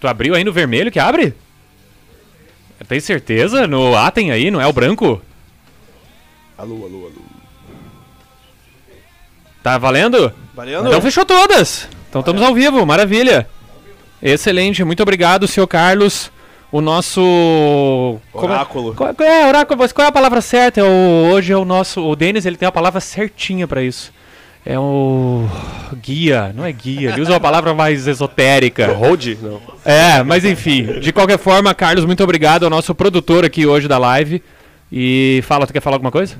Tu abriu aí no vermelho que abre? Tem certeza? No A tem aí, não é o branco? Alô, alô, alô. Tá valendo? Valendo? Então fechou todas. Então estamos ao vivo, maravilha. Excelente, muito obrigado, senhor Carlos. O nosso. como é- Oráculo. Qual, é, oráculo? mas Qual é a palavra certa? É o, hoje é o nosso. O Denis ele tem a palavra certinha pra isso. É o. Guia, não é guia, ele usa uma palavra mais esotérica. Hold? Não. É, mas enfim, de qualquer forma, Carlos, muito obrigado ao nosso produtor aqui hoje da live. E fala, tu quer falar alguma coisa?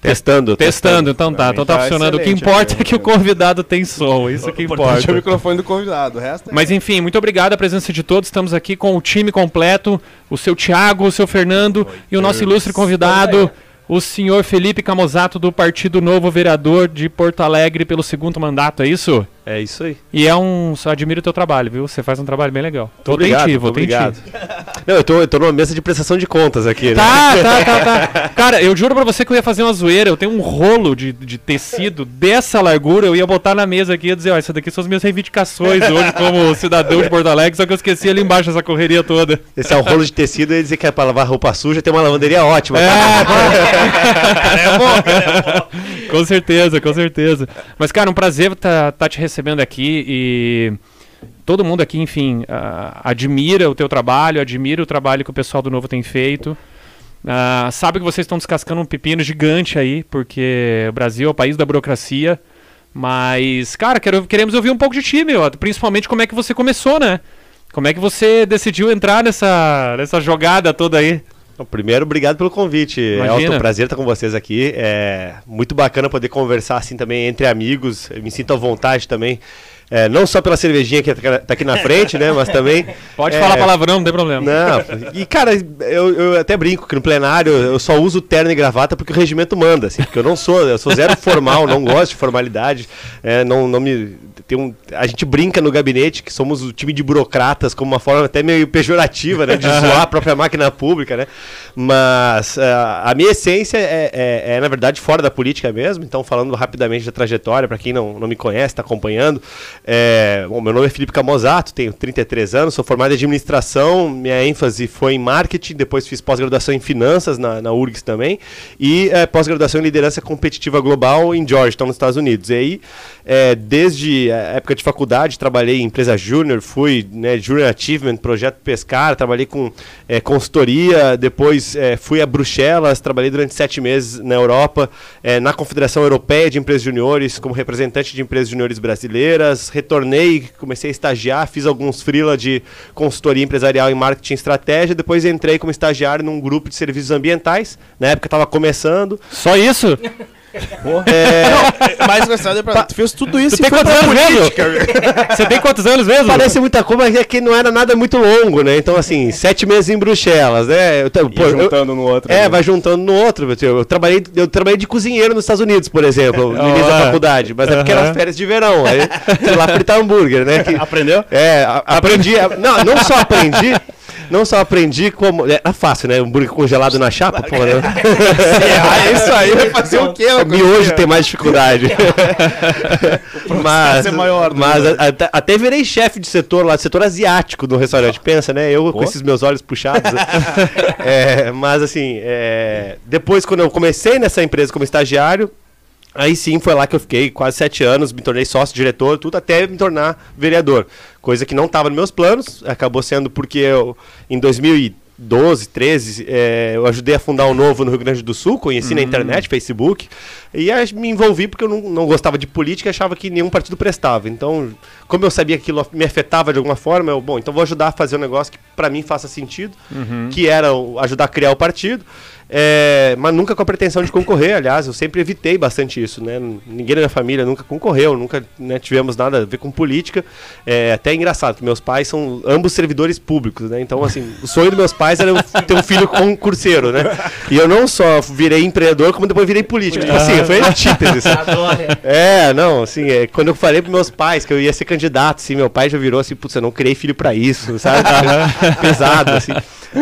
Testando. Testando, então tá, então tá Tá funcionando. O que importa é que o convidado tem som, isso que Importante é o importa. microfone do convidado. O resto é... Mas enfim, muito obrigado a presença de todos. Estamos aqui com o time completo, o seu Thiago, o seu Fernando e o nosso ilustre convidado, o senhor Felipe Camozato do Partido Novo, vereador de Porto Alegre pelo segundo mandato, é isso? É isso aí. E é um. Só admiro o teu trabalho, viu? Você faz um trabalho bem legal. Tô obrigado, ti, tô vou obrigado. Não, eu tô, eu tô numa mesa de prestação de contas aqui, né? Tá, tá, tá, tá. Cara, eu juro pra você que eu ia fazer uma zoeira. Eu tenho um rolo de, de tecido dessa largura. Eu ia botar na mesa aqui e ia dizer: Ó, isso daqui são as minhas reivindicações hoje como cidadão de Porto Alegre. Só que eu esqueci ali embaixo essa correria toda. Esse é um rolo de tecido e dizer que é pra lavar roupa suja tem uma lavanderia ótima. É, é bom, cara, é bom. Com certeza, com certeza. Mas, cara, um prazer estar tá, te recebendo aqui e todo mundo aqui, enfim, ah, admira o teu trabalho, admira o trabalho que o pessoal do Novo tem feito. Ah, sabe que vocês estão descascando um pepino gigante aí, porque o Brasil é o país da burocracia. Mas, cara, quero- queremos ouvir um pouco de ti, meu. Principalmente como é que você começou, né? Como é que você decidiu entrar nessa, nessa jogada toda aí? Primeiro, obrigado pelo convite. Imagina. É um prazer estar com vocês aqui. É muito bacana poder conversar assim também entre amigos. Eu me sinto à vontade também. É, não só pela cervejinha que tá aqui na frente, né? Mas também. Pode é, falar palavrão, não tem problema. Não, e cara, eu, eu até brinco que no plenário eu só uso terno e gravata porque o regimento manda, assim, porque eu não sou, eu sou zero formal, não gosto de formalidade, é, não, não me. Tem um, a gente brinca no gabinete que somos o time de burocratas, como uma forma até meio pejorativa, né? De zoar a própria máquina pública, né? Mas ah, a minha essência é, é- é, na verdade, fora da política mesmo, então falando rapidamente da trajetória, para quem não, não me conhece, está acompanhando. É, bom, meu nome é Felipe Camozato, tenho 33 anos, sou formado em administração, minha ênfase foi em marketing, depois fiz pós-graduação em finanças na, na URGS também, e eh, pós-graduação em liderança competitiva global em Georgetown, nos Estados Unidos. E aí, eh, desde a época de faculdade, trabalhei em empresa júnior, fui né, Junior Achievement, projeto Pescar, trabalhei com eh, consultoria, depois eh, fui a Bruxelas, trabalhei durante sete meses na Europa, eh, na Confederação Europeia de Empresas Juniores, como representante de empresas juniores brasileiras, retornei, comecei a estagiar, fiz alguns freela de consultoria empresarial em marketing e estratégia, depois entrei como estagiário num grupo de serviços ambientais, na época estava começando. Só isso? É, Mais engraçado é pra. Tu fez tudo isso Tu tem foi quantos anos mesmo? política, velho. Você tem quantos anos mesmo? Parece muita coisa, mas é que não era nada muito longo, né? Então, assim, sete meses em Bruxelas, né? Eu, pô, eu- juntando no outro. É, né? vai juntando no outro. Eu, eu trabalhei, eu trabalhei de cozinheiro nos Estados Unidos, por exemplo, no início da faculdade. Mas é porque eram férias de verão. Aí fui lá fritar hambúrguer, né? Que- Aprendeu? é, a- aprendi. a- não, não só aprendi. Não só aprendi como. É, é fácil, né? Hambúrguer congelado na chapa, pô, né? Ah, isso aí vai fazer o quê? coisa Miojo tem mais dificuldade. mas é maior, né? mas até, até virei chefe de setor lá, setor asiático do restaurante. Pensa, né? Eu com esses meus olhos puxados. né? É, mas assim, é, depois quando eu comecei nessa empresa como estagiário, Aí sim foi lá que eu fiquei quase sete anos, me tornei sócio, diretor, tudo até me tornar vereador. Coisa que não estava nos meus planos, acabou sendo porque eu, em 2012, 13, eh, eu ajudei a fundar o Novo no Rio Grande do Sul, conheci na internet, Facebook, e aí me envolvi porque eu não, não gostava de política e achava que nenhum partido prestava. Então, como eu sabia que aquilo me afetava de alguma forma, eu, bom, então vou ajudar a fazer um negócio que para mim faça sentido, que era ajudar a criar o partido. É, mas nunca com a pretensão de concorrer, aliás, eu sempre evitei bastante isso, né? Ninguém da minha família nunca concorreu, nunca né, tivemos nada a ver com política. É até engraçado, que meus pais são ambos servidores públicos, né? Então, assim, o sonho dos meus pais era eu ter um filho concurseiro, né? E eu não só virei empreendedor, como depois virei político. Tipo assim, foi antíteses. É, não, assim, é, quando eu falei pros meus pais que eu ia ser candidato, assim, meu pai já virou assim, putz, eu não criei filho pra isso, sabe? Pesado, assim.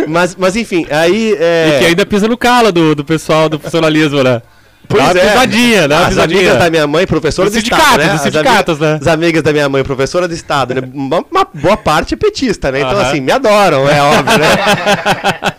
Mas, mas enfim, aí. É... E que ainda pisa no calo do, do pessoal do funcionalismo, né? Pois Dá uma é. pisadinha, uma As pisadinha. amigas da minha mãe, professora do sindicatos, Estado, né? dos As sindicatos, amigas, né? As amigas da minha mãe, professora do Estado, né? Uma, uma boa parte é petista, né? Então, Aham. assim, me adoram, é óbvio, né?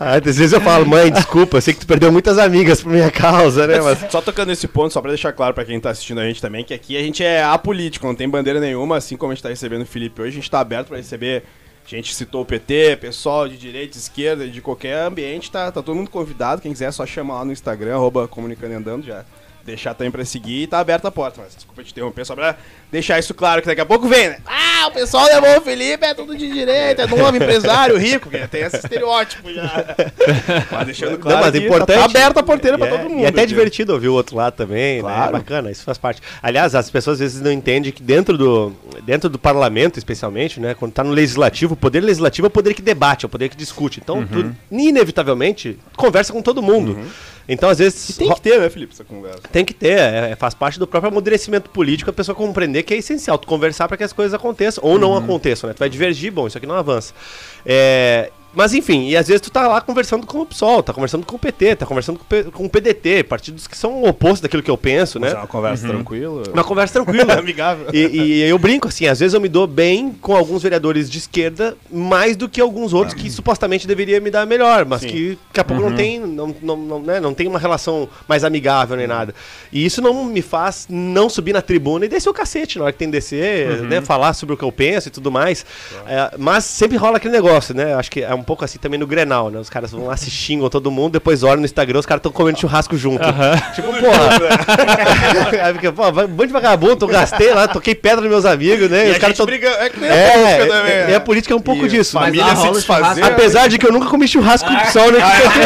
Às vezes eu falo, mãe, desculpa, eu sei que tu perdeu muitas amigas por minha causa, né? Mas Só tocando nesse ponto, só pra deixar claro pra quem tá assistindo a gente também, que aqui a gente é apolítico, não tem bandeira nenhuma, assim como a gente tá recebendo o Felipe hoje, a gente tá aberto pra receber. A gente citou o PT, pessoal de direita, esquerda, de qualquer ambiente, tá, tá todo mundo convidado. Quem quiser é só chamar lá no Instagram, arroba comunicando e andando, já deixar também pra seguir e tá aberta a porta. Mas desculpa te interromper, só pra deixar isso claro, que daqui a pouco vem, né? Ah, o pessoal levou o Felipe, é tudo de direita, é novo empresário rico, que tem esse estereótipo já. Mas deixando claro Não, mas que importante. tá aberta a porteira pra é- todo mundo. E até aqui. divertido ouvir o outro lado também, né? É Claro. bacana, isso faz parte. Aliás, as pessoas às vezes não entendem que dentro do, dentro do parlamento, especialmente, né? Quando tá no legislativo, o poder legislativo é o poder que debate, é o poder que discute. Então, tu, inevitavelmente, conversa com todo mundo. Então, às vezes. E tem que ter, né, Felipe, essa conversa. Tem que ter, é, faz parte do próprio amadurecimento político a pessoa compreender que é essencial tu conversar para que as coisas aconteçam ou não aconteçam, né? Tu vai divergir, bom, isso aqui não avança. É, mas enfim, e às vezes tu tá lá conversando com o PSOL, tá conversando com o PT, tá conversando com o, P- com o PDT, partidos que são o oposto daquilo que eu penso, Mas é né? uma conversa tranquila. Uma conversa tranquila. amigável. E, e eu brinco assim, às vezes eu me dou bem com alguns vereadores de esquerda, mais do que alguns outros que supostamente deveria me dar melhor, mas Sim. que daqui a pouco não tem, não, não, não, né, não tem uma relação mais amigável nem nada. E isso não me faz não subir na tribuna e descer o cacete na hora que tem que descer, né, falar sobre o que eu penso e tudo mais. É, mas sempre rola aquele negócio, né? Acho que é um pouco assim também no Grenal, né? Os caras vão lá se xingam todo mundo, depois olham no Instagram, os caras estão comendo churrasco junto. Tipo, porra. Aí fica, pô, um monte de vagabundo, eu gastei lá, toquei pedra nos meus amigos, né? E os a caras tão... briga. É que nem a É, política também. é, né? é, a política é um pouco E disso. Família Mas se rola desfazer. Apesar de que eu nunca comi churrasco o sol com o PT.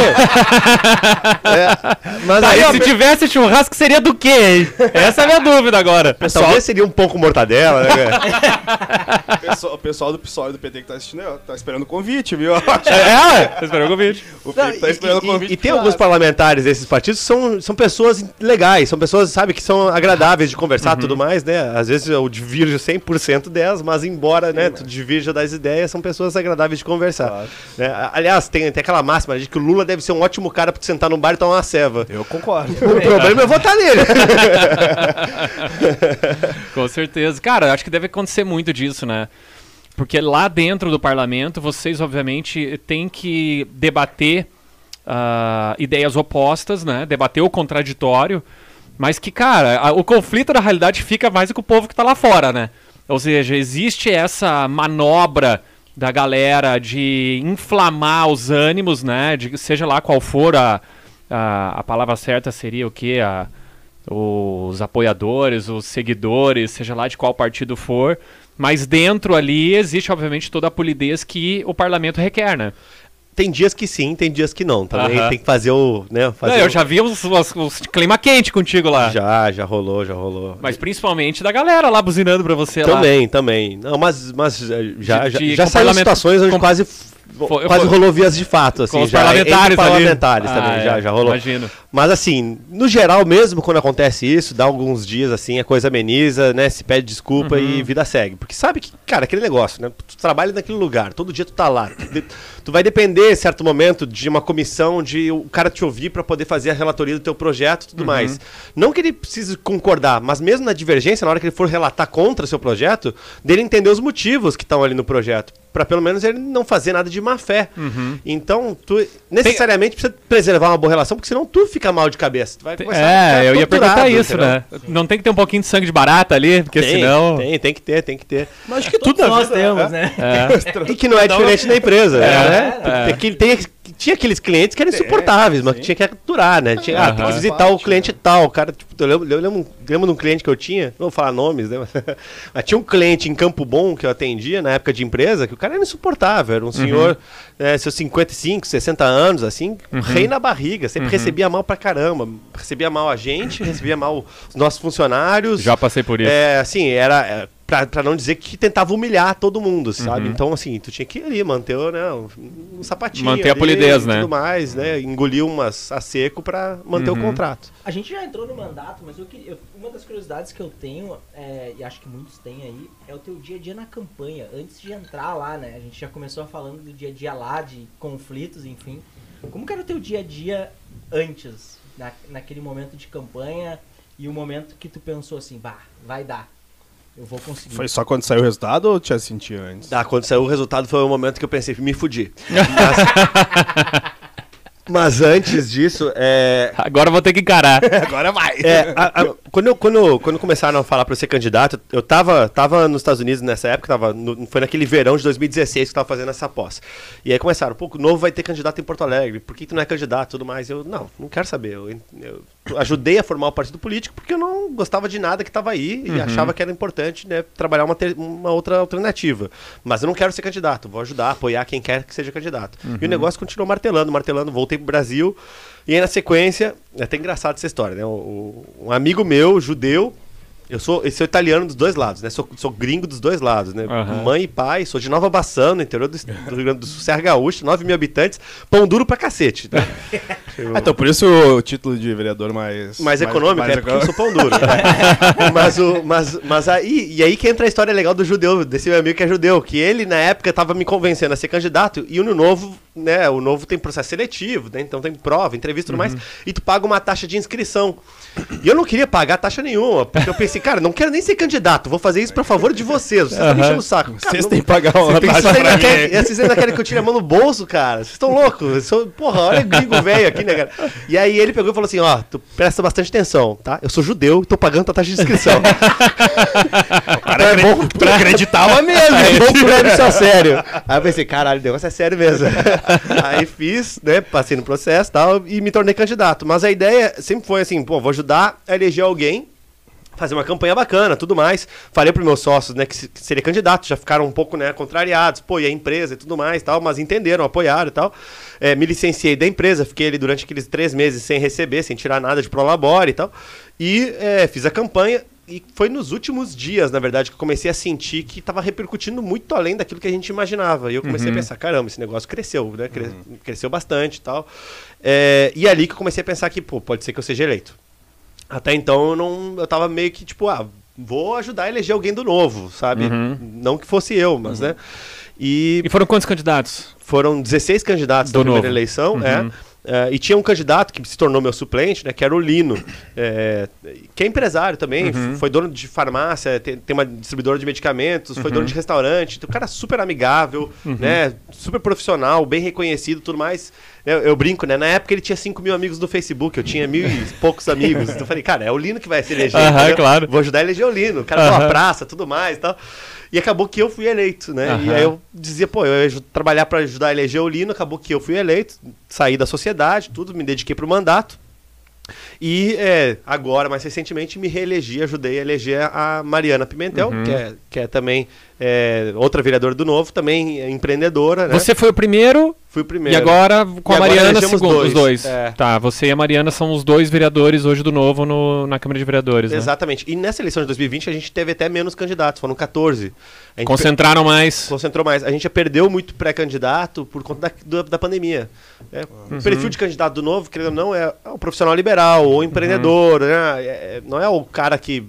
É, mas Tá, aí, se tivesse churrasco, seria do quê, hein? Essa é a minha dúvida agora. talvez seria um pouco mortadela, né, cara? O pessoal, o pessoal do PSOL e do PT que tá assistindo, ó, tá esperando o convite, viu? É, é, você esperou o convite. O Não, Felipe tá e- esperando o e- convite. E, tem pro alguns parlamentares desses partidos que são, são pessoas legais, são pessoas, sabe, que são agradáveis de conversar e Uhum. tudo mais, né? Às vezes eu divirjo 100% delas, mas embora, né, tu divirja das ideias, são pessoas agradáveis de conversar. Claro. né? A- Aliás, tem, tem aquela máxima de que o Lula deve ser um ótimo cara pra tu sentar num bar e tomar uma ceva. Eu concordo. O problema é votar nele. Com certeza. Cara, acho que deve acontecer muito disso, né? Porque lá dentro do parlamento, vocês, obviamente, têm que debater ah, ideias opostas, né? Debater o contraditório. Mas que, cara, a- o conflito na realidade fica mais com o povo que tá lá fora, né? Ou seja, existe essa manobra da galera de inflamar os ânimos, né? De, seja lá qual for a, a, a palavra certa seria o que? Os apoiadores, os seguidores, seja lá de qual partido for. Mas dentro ali existe, obviamente, toda a polidez que o parlamento requer, né? tem dias que sim, tem dias que não. Também Aham. tem que fazer o. Né, fazer Não, eu o- já vi os, os, os clima quente contigo lá. Já, já rolou, já rolou. Mas principalmente da galera lá buzinando pra você lá. Também, também. Não, mas, mas eh, já, De- já, de- já com saíram parlamento- situações onde com- quase, f- Foi- quase rolou vias de fato, assim. Os já, parlamentares entre ali. parlamentares Ah, também, é, já, já rolou. Imagino. Mas assim, no geral mesmo, quando acontece isso, dá alguns dias assim, a coisa ameniza, né? Se pede desculpa e Uhum. vida segue. Porque sabe que, cara, aquele negócio, né? Tu trabalha naquele lugar, todo dia tu tá lá. Tu, tu vai depender, em certo momento, de uma comissão, de o cara te ouvir pra poder fazer a relatoria do teu projeto e tudo Uhum. mais. Não que ele precise concordar, mas mesmo na divergência, na hora que ele for relatar contra o seu projeto, dele entender os motivos que estão ali no projeto. Pra pelo menos ele não fazer nada de má fé. Uhum. Então, tu necessariamente precisa preservar uma boa relação, porque senão tu fica mal de cabeça. Tu vai começar a É, eu ia perguntar isso, entendeu? né? Não tem que ter um pouquinho de sangue de barata ali, porque Tem, senão. tem, tem que ter, tem que ter. Mas acho que Todos tudo na nós vida- temos, né? É. E que não é diferente na empresa, né? é. Tem, que- tem- tinha aqueles clientes que eram insuportáveis, mas que tinha que aturar, né? Tinha, ah, tem que visitar o cliente tal. O cara, tipo, eu lembro, eu lembro, lembro de um cliente que eu tinha, não vou falar nomes, né? Mas, mas tinha um cliente em Campo Bom que eu atendia na época de empresa, que o cara era insuportável. Era um senhor, né, seus 55, 60 anos, assim, rei na barriga. Sempre recebia mal pra caramba. Recebia mal a gente, recebia mal os nossos funcionários. Já passei por isso. É, assim, era. Pra, pra não dizer que tentava humilhar todo mundo, sabe? Uhum. Então, assim, tu tinha que ir ali, manter o, né, um, um sapatinho. Manter a ali polidez, e né? tudo mais, né? Engolir umas a seco pra manter Uhum. o contrato. A gente já entrou no mandato, mas eu queria, eu- uma das curiosidades que eu tenho, é, e acho que muitos têm aí, é o teu dia a dia na campanha. Antes de entrar lá, né? A gente já começou falando do dia a dia lá, de conflitos, enfim. Como que era o teu dia a dia antes? na, naquele momento de campanha e o momento que tu pensou assim, bah, vai dar. Eu vou conseguir. Foi só quando saiu o resultado ou tinha sentido antes? Tá, quando saiu o resultado foi o momento que eu pensei, me fudi. Mas, mas antes disso, é, Agora eu vou ter que encarar. Agora vai! É, a- a- quando, eu- quando, quando começaram a falar pra eu ser candidato, eu tava, tava nos Estados Unidos nessa época, tava no- foi naquele verão de 2016 que eu tava fazendo essa pós. E aí começaram, pô, o novo vai ter candidato em Porto Alegre, por que tu não é candidato e tudo mais? Eu, não, não quero saber. Eu, eu ajudei a formar o partido político porque eu não gostava de nada que tava aí e achava que era importante né, trabalhar uma, ter- uma outra alternativa. Mas eu não quero ser candidato, vou ajudar, apoiar quem quer que seja candidato. E o negócio continuou martelando, martelando, voltei pro Brasil. E aí, na sequência, é até engraçado essa história, né? O- o- um amigo meu, judeu, eu sou, eu sou italiano dos dois lados, né? Sou, sou gringo dos dois lados, né? Aham. Mãe e pai, sou de Nova Bassano, interior do, do Rio Grande do Sul, Serra Gaúcha, 9 mil habitantes, pão duro pra cacete, né? Eu- Ah, então por isso o título de vereador mais... mais econômico, mais é porque eu sou pão duro. né? mas, o, mas, mas aí, e aí que entra a história legal do judeu, desse meu amigo que é judeu, que ele na época tava me convencendo a ser candidato, e o no novo, né, o novo tem processo seletivo, né, então tem prova, entrevista e tudo mais, e tu paga uma taxa de inscrição. E eu não queria pagar taxa nenhuma, porque eu pensei, cara, não quero nem ser candidato, vou fazer isso pra favor de vocês, vocês estão me enchendo o saco. Cara, Vocês não- têm que pagar uma vocês taxa ainda, pra mim. querem, vocês ainda querem que eu tire a mão no bolso, cara? Vocês estão loucos? Sou- porra, olha o gringo velho aqui, né, cara? E aí ele pegou e falou assim: ó, tu presta bastante atenção, tá? Eu sou judeu e tô pagando tua taxa de inscrição. Cara, é bom, tu acreditava mesmo. Aí vamos levar isso a sério. Aí eu pensei, caralho, o negócio é sério mesmo. Aí fiz, né? Passei no processo e tal, e me tornei candidato. Mas a ideia sempre foi assim, pô, vou ajudar a eleger alguém fazer uma campanha bacana, tudo mais. Falei para meus sócios, né, que, se- que seria candidato, já ficaram um pouco, né, contrariados, pô, e a empresa e tudo mais, tal, mas entenderam, apoiaram e tal. É, me licenciei da empresa, fiquei ali durante aqueles três meses sem receber, sem tirar nada de prolabore e tal. E é, fiz a campanha. E foi nos últimos dias, na verdade, que eu comecei a sentir que estava repercutindo muito além daquilo que a gente imaginava. E eu comecei a pensar, caramba, esse negócio cresceu, né? Cre- Cresceu bastante e tal. É, e ali que eu comecei a pensar que, pô, pode ser que eu seja eleito. Até então eu não. Eu tava meio que, tipo, ah, vou ajudar a eleger alguém do novo, sabe? Uhum. Não que fosse eu, mas, né? E E foram quantos candidatos? foram 16 candidatos Do na primeira novo. eleição, Uhum. é. É, e tinha um candidato que se tornou meu suplente, né, que era o Lino, é, que é empresário também, Uhum. foi dono de farmácia, tem, tem uma distribuidora de medicamentos, foi Uhum. dono de restaurante, então, um cara super amigável, né, super profissional, bem reconhecido tudo mais. Eu, eu brinco, né, na época ele tinha 5 mil amigos no Facebook, eu tinha mil e poucos amigos, então eu falei, cara, é o Lino que vai se eleger, Aham, entendeu? claro. vou ajudar a eleger o Lino, o cara Aham. uma praça, tudo mais e tal. E acabou que eu fui eleito, né? E aí eu dizia, pô, eu ia trabalhar para ajudar a eleger o Lino, acabou que eu fui eleito, saí da sociedade, tudo, me dediquei pro mandato. E é, agora, mais recentemente, me reelegi, ajudei a eleger a Mariana Pimentel, Uhum. que, é, que é também é, outra vereadora do Novo, também é empreendedora, né? Você foi o primeiro, Fui o primeiro. e agora com E a Mariana, segundo, dois. os dois. É. Tá, você e a Mariana são os dois vereadores hoje do Novo no- na Câmara de Vereadores, né? Exatamente. E nessa eleição de 2020 a gente teve até menos candidatos, foram 14. A gente Concentraram mais. concentrou mais. A gente já perdeu muito pré-candidato por conta da, da pandemia. É, Uhum. O perfil de candidato do novo, querendo ou não, é, é um profissional liberal ou empreendedor, Uhum. né? É- é- não é o cara que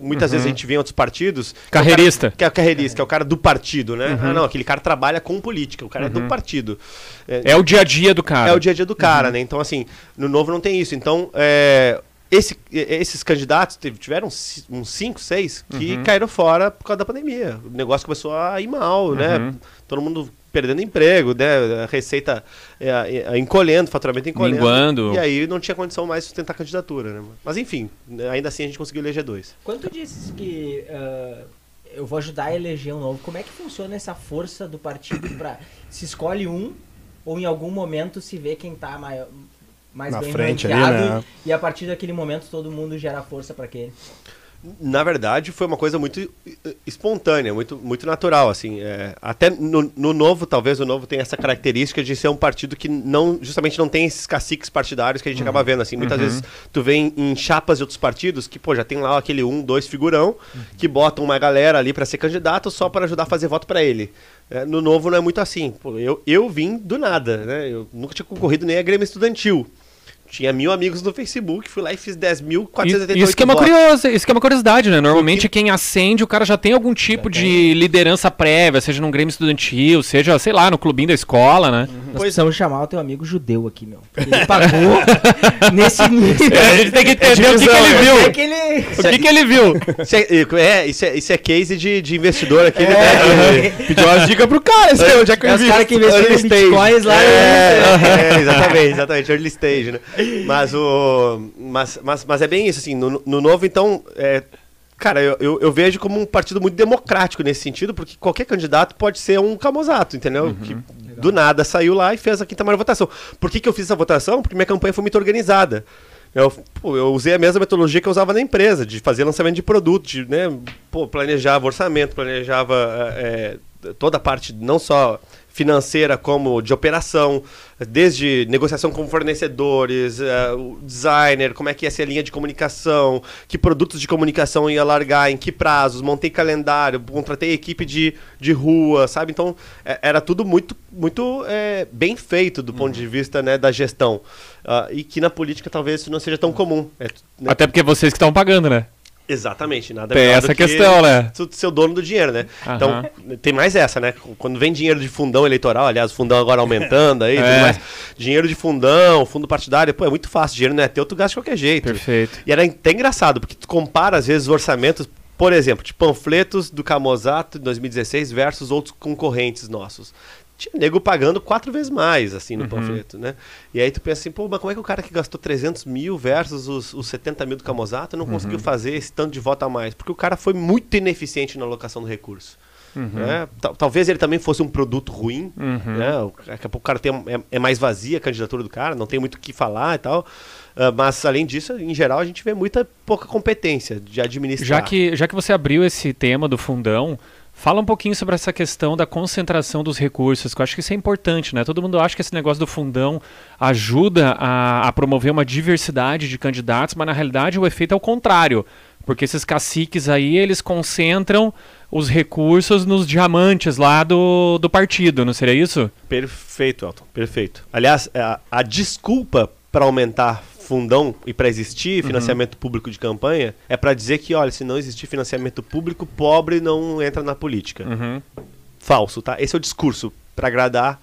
muitas vezes a gente vê em outros partidos. é Carreirista. Que é o carreirista, que é o cara do partido, né? Uhum. Ah, não, aquele cara trabalha com política, o cara é do partido. É o dia a dia do cara. É o dia a dia do cara, né? Então, assim, no novo não tem isso. Então, é, esse- esses candidatos tiveram uns 5, 6 que Uhum. caíram fora por causa da pandemia. O negócio começou a ir mal, né? Uhum. Todo mundo perdendo emprego, né? A receita é, é, encolhendo, faturamento encolhendo. Minguando. E aí não tinha condição mais de sustentar a candidatura, né? Mas enfim, né, ainda assim a gente conseguiu eleger dois. Quando tu disse que ah, eu vou ajudar a eleger um novo, como é que funciona essa força do partido pra. Se escolhe um, ou em algum momento se vê quem tá maior, mais Na bem frente ali, né? e a partir daquele momento todo mundo gera força pra aquele. Na verdade, foi uma coisa muito eh, espontânea, muito, muito natural, assim. é, até no, no Novo, talvez o Novo tenha essa característica de ser um partido que não, justamente não tem esses caciques partidários que a gente acaba vendo, assim. Muitas vezes tu vê em, em chapas de outros partidos que, pô, já tem lá aquele um, dois figurão que botam uma galera ali para ser candidato só para ajudar a fazer voto para ele. É, no Novo não é muito assim. Pô, eu, eu vim do nada, né? Eu nunca tinha concorrido nem a Grêmio Estudantil. Tinha mil amigos no Facebook, fui lá e fiz 10.488 E- Isso que é uma curiosa, isso que é uma curiosidade, né? Normalmente quem acende, o cara já tem algum tipo de liderança prévia, seja num grêmio estudantil, seja, sei lá, no clubinho da escola, né? Nós precisamos chamar o teu amigo judeu aqui, meu. Ele pagou nesse nível. a gente tem que entender o que, que ele né? viu. É que ele... O que, que ele viu? Isso é, é, isso é, isso é case de, de investidor aqui. ele É. deve- Pediu umas dicas pro cara, esse aí, onde é que eu É os vi? caras que investiram Early em stage. bitcoins lá. né? É, é, exatamente, exatamente, early stage, né? Mas, o, mas, mas, mas é bem isso, assim, no, no novo, então, é, cara, eu, eu, eu vejo como um partido muito democrático nesse sentido, porque qualquer candidato pode ser um camosato, entendeu? Que do nada saiu lá e fez a quinta maior votação. Por que, que eu fiz essa votação? Porque minha campanha foi muito organizada. Eu, pô, eu usei a mesma metodologia que eu usava na empresa, de fazer lançamento de produto, de, né, pô, planejava orçamento, planejava é, é, toda a parte, não só financeira como de operação, desde negociação com fornecedores, o designer, como é que ia ser a linha de comunicação, que produtos de comunicação ia largar, em que prazos, montei calendário, contratei equipe de, de rua, sabe? Então, é, era tudo muito, muito é, bem feito do ponto de vista né, da gestão. Ah, e que na política talvez isso não seja tão comum. É, né? Até porque vocês que estão pagando, né? Exatamente, nada Tem essa questão, né? ser o dono do dinheiro, né? Então, tem mais essa, né? Quando vem dinheiro de fundão eleitoral, aliás, o fundão agora aumentando aí, tudo É. mais. Dinheiro de fundão, fundo partidário, pô, é muito fácil, dinheiro não é teu, tu gasta de qualquer jeito. Perfeito. E era até engraçado, porque tu compara, às vezes, os orçamentos, por exemplo, de panfletos do Camozato de 2016 versus outros concorrentes nossos. Tinha nego pagando quatro vezes mais, assim, no panfleto, né? E aí tu pensa assim, pô, mas como é que o cara que gastou 300 mil versus os, os 70 mil do Camozato não conseguiu fazer esse tanto de voto a mais? Porque o cara foi muito ineficiente na alocação do recurso. né? Tal- Talvez ele também fosse um produto ruim, né? O- Daqui a pouco o cara tem, é, é mais vazia a candidatura do cara, não tem muito o que falar e tal. Ah, mas, além disso, em geral, a gente vê muita pouca competência de administrar. Já que, já que você abriu esse tema do fundão, fala um pouquinho sobre essa questão da concentração dos recursos, que eu acho que isso é importante, né? Todo mundo acha que esse negócio do fundão ajuda a, a promover uma diversidade de candidatos, mas na realidade o efeito é o contrário. Porque esses caciques aí, eles concentram os recursos nos diamantes lá do, do partido, não seria isso? Perfeito, Elton, perfeito. Aliás, a, a desculpa para aumentar fundão e para existir financiamento público de campanha é para dizer que, olha, se não existir financiamento público, pobre não entra na política. Uhum. Falso, tá? Esse é o discurso para agradar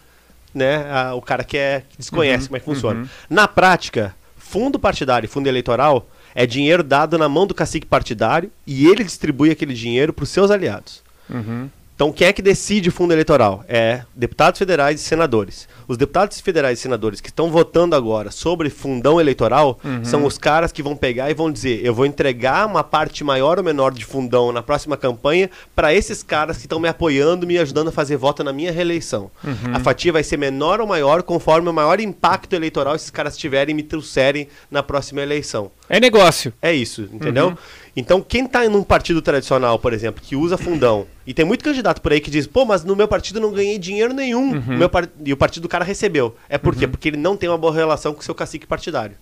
né, a- o cara que, é, que desconhece como é que funciona. Na prática, fundo partidário e fundo eleitoral é dinheiro dado na mão do cacique partidário e ele distribui aquele dinheiro para os seus aliados. Uhum. Então, quem é que decide o fundo eleitoral? É deputados federais e senadores. Os deputados federais e senadores que estão votando agora sobre fundão eleitoral são os caras que vão pegar e vão dizer: eu vou entregar uma parte maior ou menor de fundão na próxima campanha para esses caras que estão me apoiando, me ajudando a fazer voto na minha reeleição. A fatia vai ser menor ou maior conforme o maior impacto eleitoral esses caras tiverem e me trouxerem na próxima eleição. É negócio. É isso, entendeu? Então, quem tá num partido tradicional, por exemplo, que usa fundão, e tem muito candidato por aí que diz, pô, mas no meu partido não ganhei dinheiro nenhum, no meu par- e o partido do cara recebeu. É por quê? Porque ele não tem uma boa relação com o seu cacique partidário.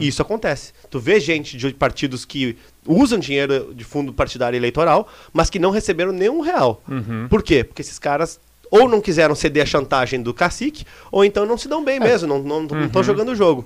E isso acontece. Tu vê gente de partidos que usam dinheiro de fundo partidário eleitoral, mas que não receberam nenhum real. Por quê? Porque esses caras ou não quiseram ceder a chantagem do cacique, ou então não se dão bem mesmo, não estão estão jogando o jogo.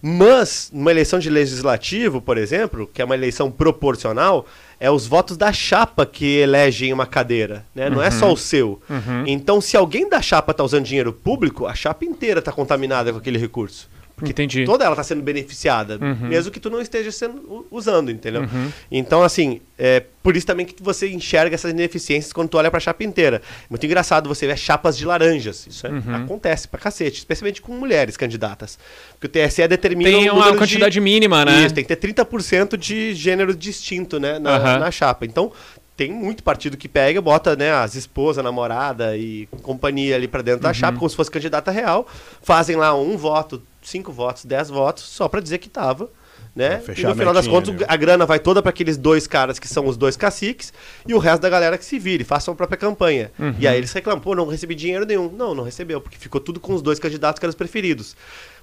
Mas, numa eleição de legislativo, por exemplo, que é uma eleição proporcional, é os votos da chapa que elegem uma cadeira, né? Não é só o seu. Então, se alguém da chapa está usando dinheiro público, a chapa inteira está contaminada com aquele recurso. Porque Entendi. toda ela está sendo beneficiada, mesmo que tu não esteja sendo, usando, entendeu? Então, assim, é por isso também que você enxerga essas ineficiências quando tu olha para a chapa inteira. Muito engraçado você ver chapas de laranjas. Isso é- acontece pra cacete, especialmente com mulheres candidatas. Porque o TSE determina Tem o uma quantidade mínima, né? Isso, tem que ter 30% de gênero distinto, né, na, na chapa. Então, tem muito partido que pega, bota, né, as esposas, namorada e companhia ali pra dentro Uhum. da chapa, como se fosse candidata real, fazem lá um voto, cinco votos, dez votos, só pra dizer que tava, né? E no final das contas, né? a grana vai toda pra aqueles dois caras que são os dois caciques e o resto da galera que se vire, façam a própria campanha. Uhum. E aí eles reclamam, pô, não recebi dinheiro nenhum. Não, não recebeu, porque ficou tudo com os dois candidatos que eram os preferidos.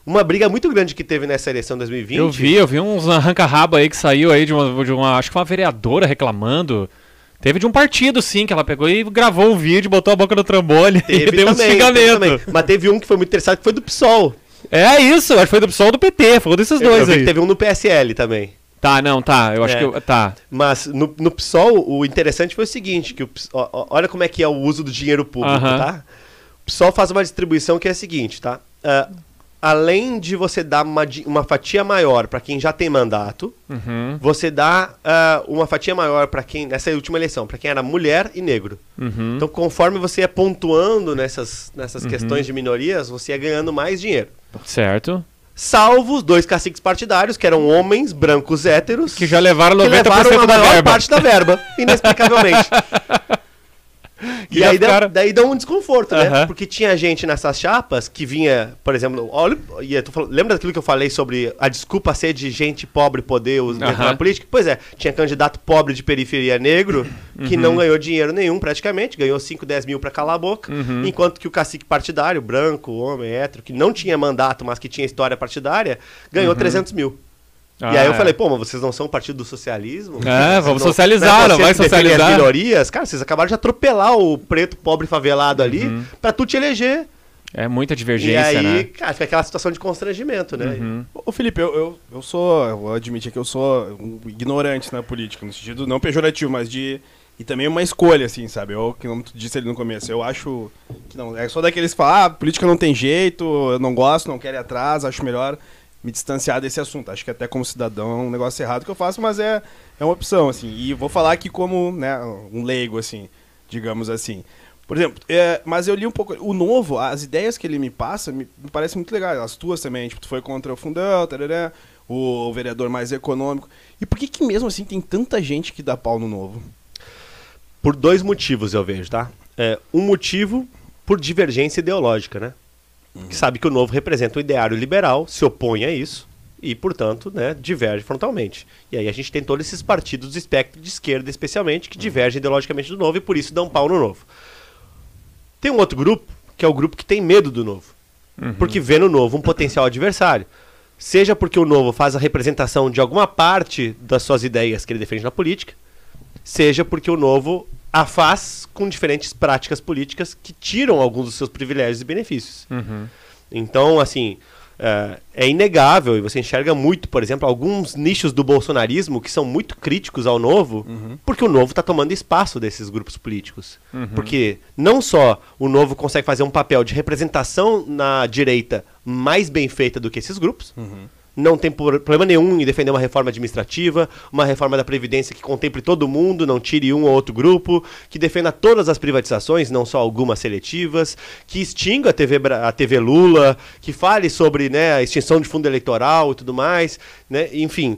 Uma briga muito grande que teve nessa eleição 2020. Eu vi, eu vi uns arranca-raba aí que saiu aí de uma, de uma. Acho que uma vereadora reclamando. Teve de um partido, sim, que ela pegou e gravou um vídeo, botou a boca no trambole e Teve deu um também, teve xingamento. também. Mas teve um que foi muito interessante, que foi do PSOL. É isso, acho que foi do PSOL do PT, foi um desses Eu dois vi que aí. teve um no PSL também. Tá, não, tá, eu acho É. que... eu- Tá. Mas no, no PSOL, o interessante foi o seguinte, que o ó- olha como é que é o uso do dinheiro público, Aham. tá? O PSOL faz uma distribuição que é a seguinte, tá? Ah, além de você dar uma, uma fatia maior para quem já tem mandato, Uhum, você dá ah, uma fatia maior para quem, nessa última eleição, para quem era mulher e negro. uhum. Então, conforme você ia pontuando nessas, nessas questões de minorias, você ia ganhando mais dinheiro. Certo. Salvo os dois caciques partidários, que eram homens brancos héteros, Que já levaram que 90% levaram a da maior verba. parte da verba, inexplicavelmente. Que e aí dá, ficaram- daí dá um desconforto, né? Porque tinha gente nessas chapas que vinha, por exemplo, olha, e falando- lembra daquilo que eu falei sobre a desculpa ser de gente pobre poder us- entrar na política? Pois é, tinha candidato pobre de periferia negro que Uhum. não ganhou dinheiro nenhum praticamente, ganhou 5, 10 mil pra calar a boca, Uhum. enquanto que o cacique partidário, branco, homem, hétero, que não tinha mandato, mas que tinha história partidária, ganhou 300 mil. E aí eu. Ah, falei, pô, mas vocês não são o partido do socialismo? É, Vocês vamos não- socializar, não vocês vai socializar? as minorias, cara, vocês acabaram de atropelar o preto, pobre, favelado ali Uhum. pra tu te eleger. É muita E divergência, aí, né? cara, fica aquela situação de constrangimento, né? Uhum. Ô Felipe, eu, eu, eu sou, eu vou admitir que eu sou um ignorante na política, no sentido não pejorativo, mas de. E também uma escolha, assim, sabe? Eu, que como tu disse ali no começo, eu acho que não. É só daqueles que falam, ah, política não tem jeito, eu não gosto, não quero ir atrás, acho melhor me distanciar desse assunto. Acho que até como cidadão é um negócio errado que eu faço, mas é, é uma opção, assim. E vou falar aqui como, né, um leigo, assim, digamos assim. Por exemplo, é, mas eu li um pouco. O novo, as ideias que ele me passa, me, me parecem muito legais. As tuas também, tipo, tu foi contra o fundão, tarará, o, vereador mais econômico. E por que que mesmo assim tem tanta gente que dá pau no novo? Por dois motivos eu vejo, tá? É, um motivo por divergência ideológica, né? Que sabe que o novo representa um ideário liberal, se opõe a isso e, portanto, né, diverge frontalmente. E aí a gente tem todos esses partidos do espectro de esquerda, especialmente, que divergem ideologicamente do novo e por isso dão pau no novo. Tem um outro grupo, que é o grupo que tem medo do novo. Porque vê no novo um potencial adversário. Seja porque o novo faz a representação de alguma parte das suas ideias que ele defende na política, seja porque o novo a faz com diferentes práticas políticas que tiram alguns dos seus privilégios e benefícios. Uhum. Então, assim, é, é inegável, e você enxerga muito, por exemplo, alguns nichos do bolsonarismo que são muito críticos ao novo, porque o novo está tomando espaço desses grupos políticos. Porque não só o novo consegue fazer um papel de representação na direita mais bem feita do que esses grupos, não tem problema nenhum em defender uma reforma administrativa, uma reforma da Previdência que contemple todo mundo, não tire um ou outro grupo, que defenda todas as privatizações, não só algumas seletivas, que extinga a TV, a TV Lula, que fale sobre né, a extinção de fundo eleitoral e tudo mais. Né? Enfim,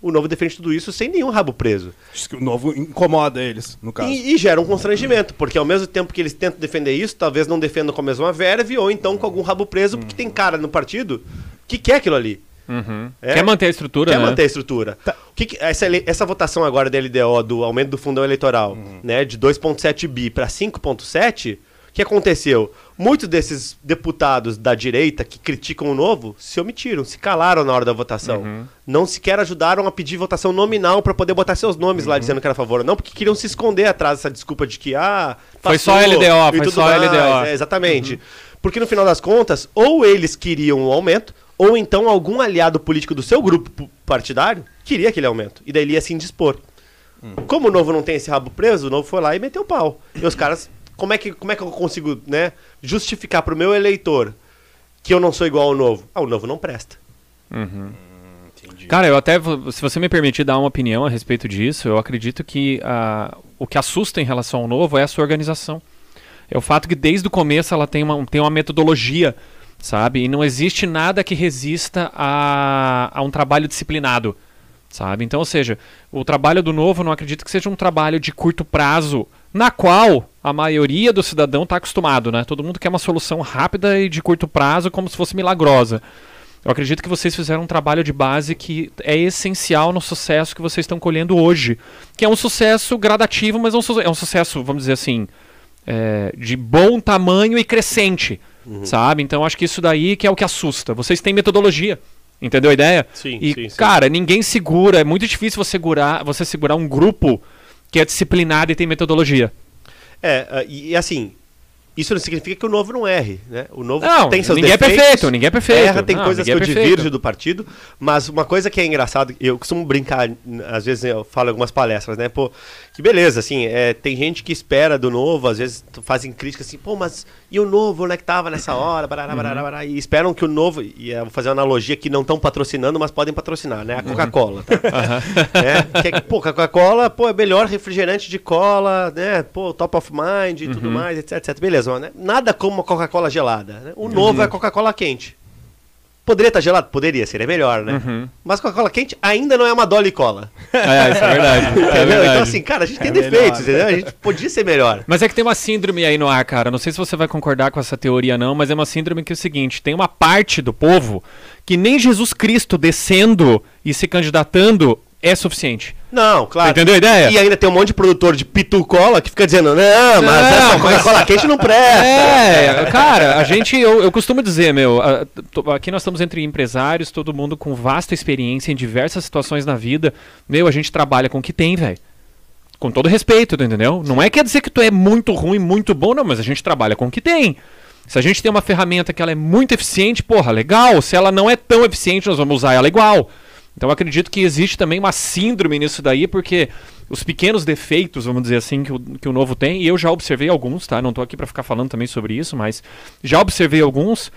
o Novo defende tudo isso sem nenhum rabo preso. O novo incomoda eles, no caso. E, e gera um constrangimento, porque ao mesmo tempo que eles tentam defender isso, talvez não defendam com a mesma verve, ou então com algum rabo preso, porque tem cara no partido que quer aquilo ali. Uhum. É? Quer manter a estrutura, Quer né? manter a estrutura. O que que- essa, essa votação agora da LDO, do aumento do fundão eleitoral, né, de 2,7 bi para 5,7, o que aconteceu? Muitos desses deputados da direita que criticam o novo se omitiram, se calaram na hora da votação. Não sequer ajudaram a pedir votação nominal para poder botar seus nomes lá dizendo que era a favor. Não, porque queriam se esconder atrás dessa desculpa de que, ah, Foi só LDO, foi tudo só mais. LDO. É, exatamente. Porque no final das contas, ou eles queriam o aumento, ou então algum aliado político do seu grupo partidário queria aquele aumento. E daí ele ia se indispor. Como o Novo não tem esse rabo preso, o Novo foi lá e meteu o pau. E os caras, como é que, como é que eu consigo né, justificar pro meu eleitor que eu não sou igual ao Novo? Ah, o Novo não presta. Entendi. Cara, eu até, se você me permitir dar uma opinião a respeito disso, eu acredito que ah, o que assusta em relação ao novo é a sua organização. É o fato que desde o começo ela tem uma, tem uma metodologia, sabe? E não existe nada que resista a, a um trabalho disciplinado, sabe? Então, ou seja, o trabalho do novo não acredito que seja um trabalho de curto prazo, na qual a maioria do cidadão está acostumado, né? Todo mundo quer uma solução rápida e de curto prazo, como se fosse milagrosa. Eu acredito que vocês fizeram um trabalho de base que é essencial no sucesso que vocês estão colhendo hoje. Que é um sucesso gradativo, mas é um, su- é um sucesso, vamos dizer assim, é, de bom tamanho e crescente. Sabe? Então acho que isso daí que é o que assusta. Vocês têm metodologia. Entendeu a ideia? Sim, e, sim, sim. cara, ninguém segura. É muito difícil você segurar, você segurar um grupo que é disciplinado e tem metodologia. É, ah, e, assim, isso não significa que o novo não erre, né? O novo Não, tem seus ninguém é defeitos, perfeito, ninguém é perfeito. Erra, tem Não, coisas que ninguém eu é divirjo do partido, mas uma coisa que é engraçado, eu costumo brincar, às vezes eu falo em algumas palestras, né? Pô, que beleza, assim, é, tem gente que espera do novo, às vezes fazem críticas assim, pô, mas e o novo, onde é que tava nessa hora, barará, Uhum. barará, barará, e esperam que o novo, e eu vou fazer uma analogia que não estão patrocinando, mas podem patrocinar, né? A Uhum. Coca-Cola, tá? Que é que, pô, Coca-Cola, pô, é melhor refrigerante de cola, né? Pô, top of mind e Uhum. tudo mais, etc, etc. Beleza, mas, né? nada como uma Coca-Cola gelada. Né? O novo é Coca-Cola quente. Poderia estar gelado? Poderia, seria melhor, né? Uhum. Mas Coca-Cola quente ainda não é uma Dolly Cola. É, isso é verdade. É entendeu? verdade. Então, assim, cara, a gente tem É defeitos, melhor. entendeu? A gente podia ser melhor. Mas é que tem uma síndrome aí no ar, cara. Não sei se você vai concordar com essa teoria, não, mas é uma síndrome que é o seguinte: tem uma parte do povo que nem Jesus Cristo descendo e se candidatando é suficiente. Não, claro. Entendeu a ideia? E ainda tem um monte de produtor de pitu-cola que fica dizendo, não, mas Não, essa mas- Coca-Cola quente não presta. É, cara, a gente, eu, eu costumo dizer, meu, aqui nós estamos entre empresários, todo mundo com vasta experiência em diversas situações na vida. Meu, a gente trabalha com o que tem, velho. Com todo respeito, entendeu? Não é quer dizer que tu é muito ruim, muito bom, não, mas a gente trabalha com o que tem. Se a gente tem uma ferramenta que ela é muito eficiente, porra, legal. Se ela não é tão eficiente, nós vamos usar ela igual. Então acredito que existe também uma síndrome nisso daí, porque os pequenos defeitos, vamos dizer assim, que o, que o novo tem, e eu já observei alguns, tá? Não tô aqui para ficar falando também sobre isso, mas já observei alguns.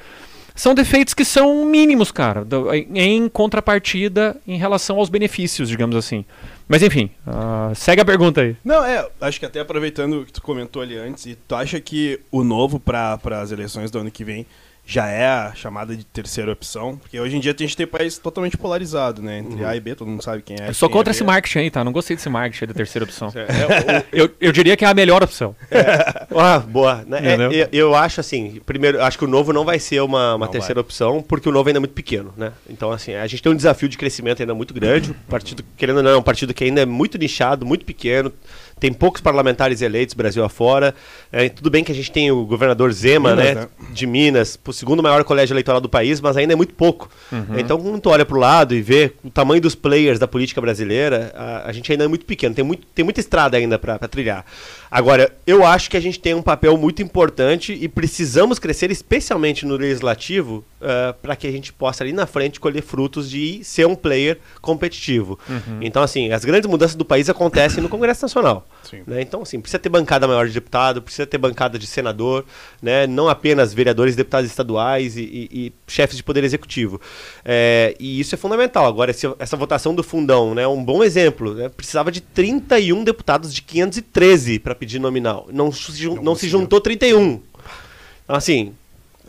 São defeitos que são mínimos, cara, do- em- contrapartida em relação aos benefícios, digamos assim. Mas enfim, ah, segue a pergunta aí. Não, é, acho que até aproveitando o que tu comentou ali antes, e tu acha que o novo para as eleições do ano que vem já é a chamada de terceira opção? Porque hoje em dia a gente tem um país totalmente polarizado, né? Entre A e B, todo mundo sabe quem é. Eu sou é contra B. esse marketing aí, tá? Não gostei desse marketing aí da terceira opção. É, Eu, eu diria que é a melhor opção. Ah, boa. Né? É, eu, eu acho assim, primeiro, acho que o novo não vai ser uma, uma Não terceira opção, porque o novo ainda é muito pequeno, né? Então, assim, a gente tem um desafio de crescimento ainda muito grande. O partido, querendo ou não, é um partido que ainda é muito nichado, muito pequeno. Tem poucos parlamentares eleitos Brasil afora. É, tudo bem que a gente tem o governador Zema, Minas, né, né? De Minas, o segundo maior colégio eleitoral do país, mas ainda é muito pouco. Uhum. Então, quando tu olha para o lado e vê o tamanho dos players da política brasileira, a, a gente ainda é muito pequeno. Tem, muito, tem muita estrada ainda para trilhar. Agora, eu acho que a gente tem um papel muito importante e precisamos crescer, especialmente no legislativo, para que a gente possa ali na frente colher frutos de ser um player competitivo. Então, assim, as grandes mudanças do país acontecem no Congresso Nacional. Né? Então, assim, precisa ter bancada maior de deputado, precisa ter bancada de senador, né? não apenas vereadores, deputados estaduais e, e- e chefes de poder executivo. É, e isso é fundamental. Agora, esse- essa votação do fundão né, é um bom exemplo. né? Precisava de 31 deputados de 513 para pedir nominal. Não, Não não se juntou 31. Então, assim,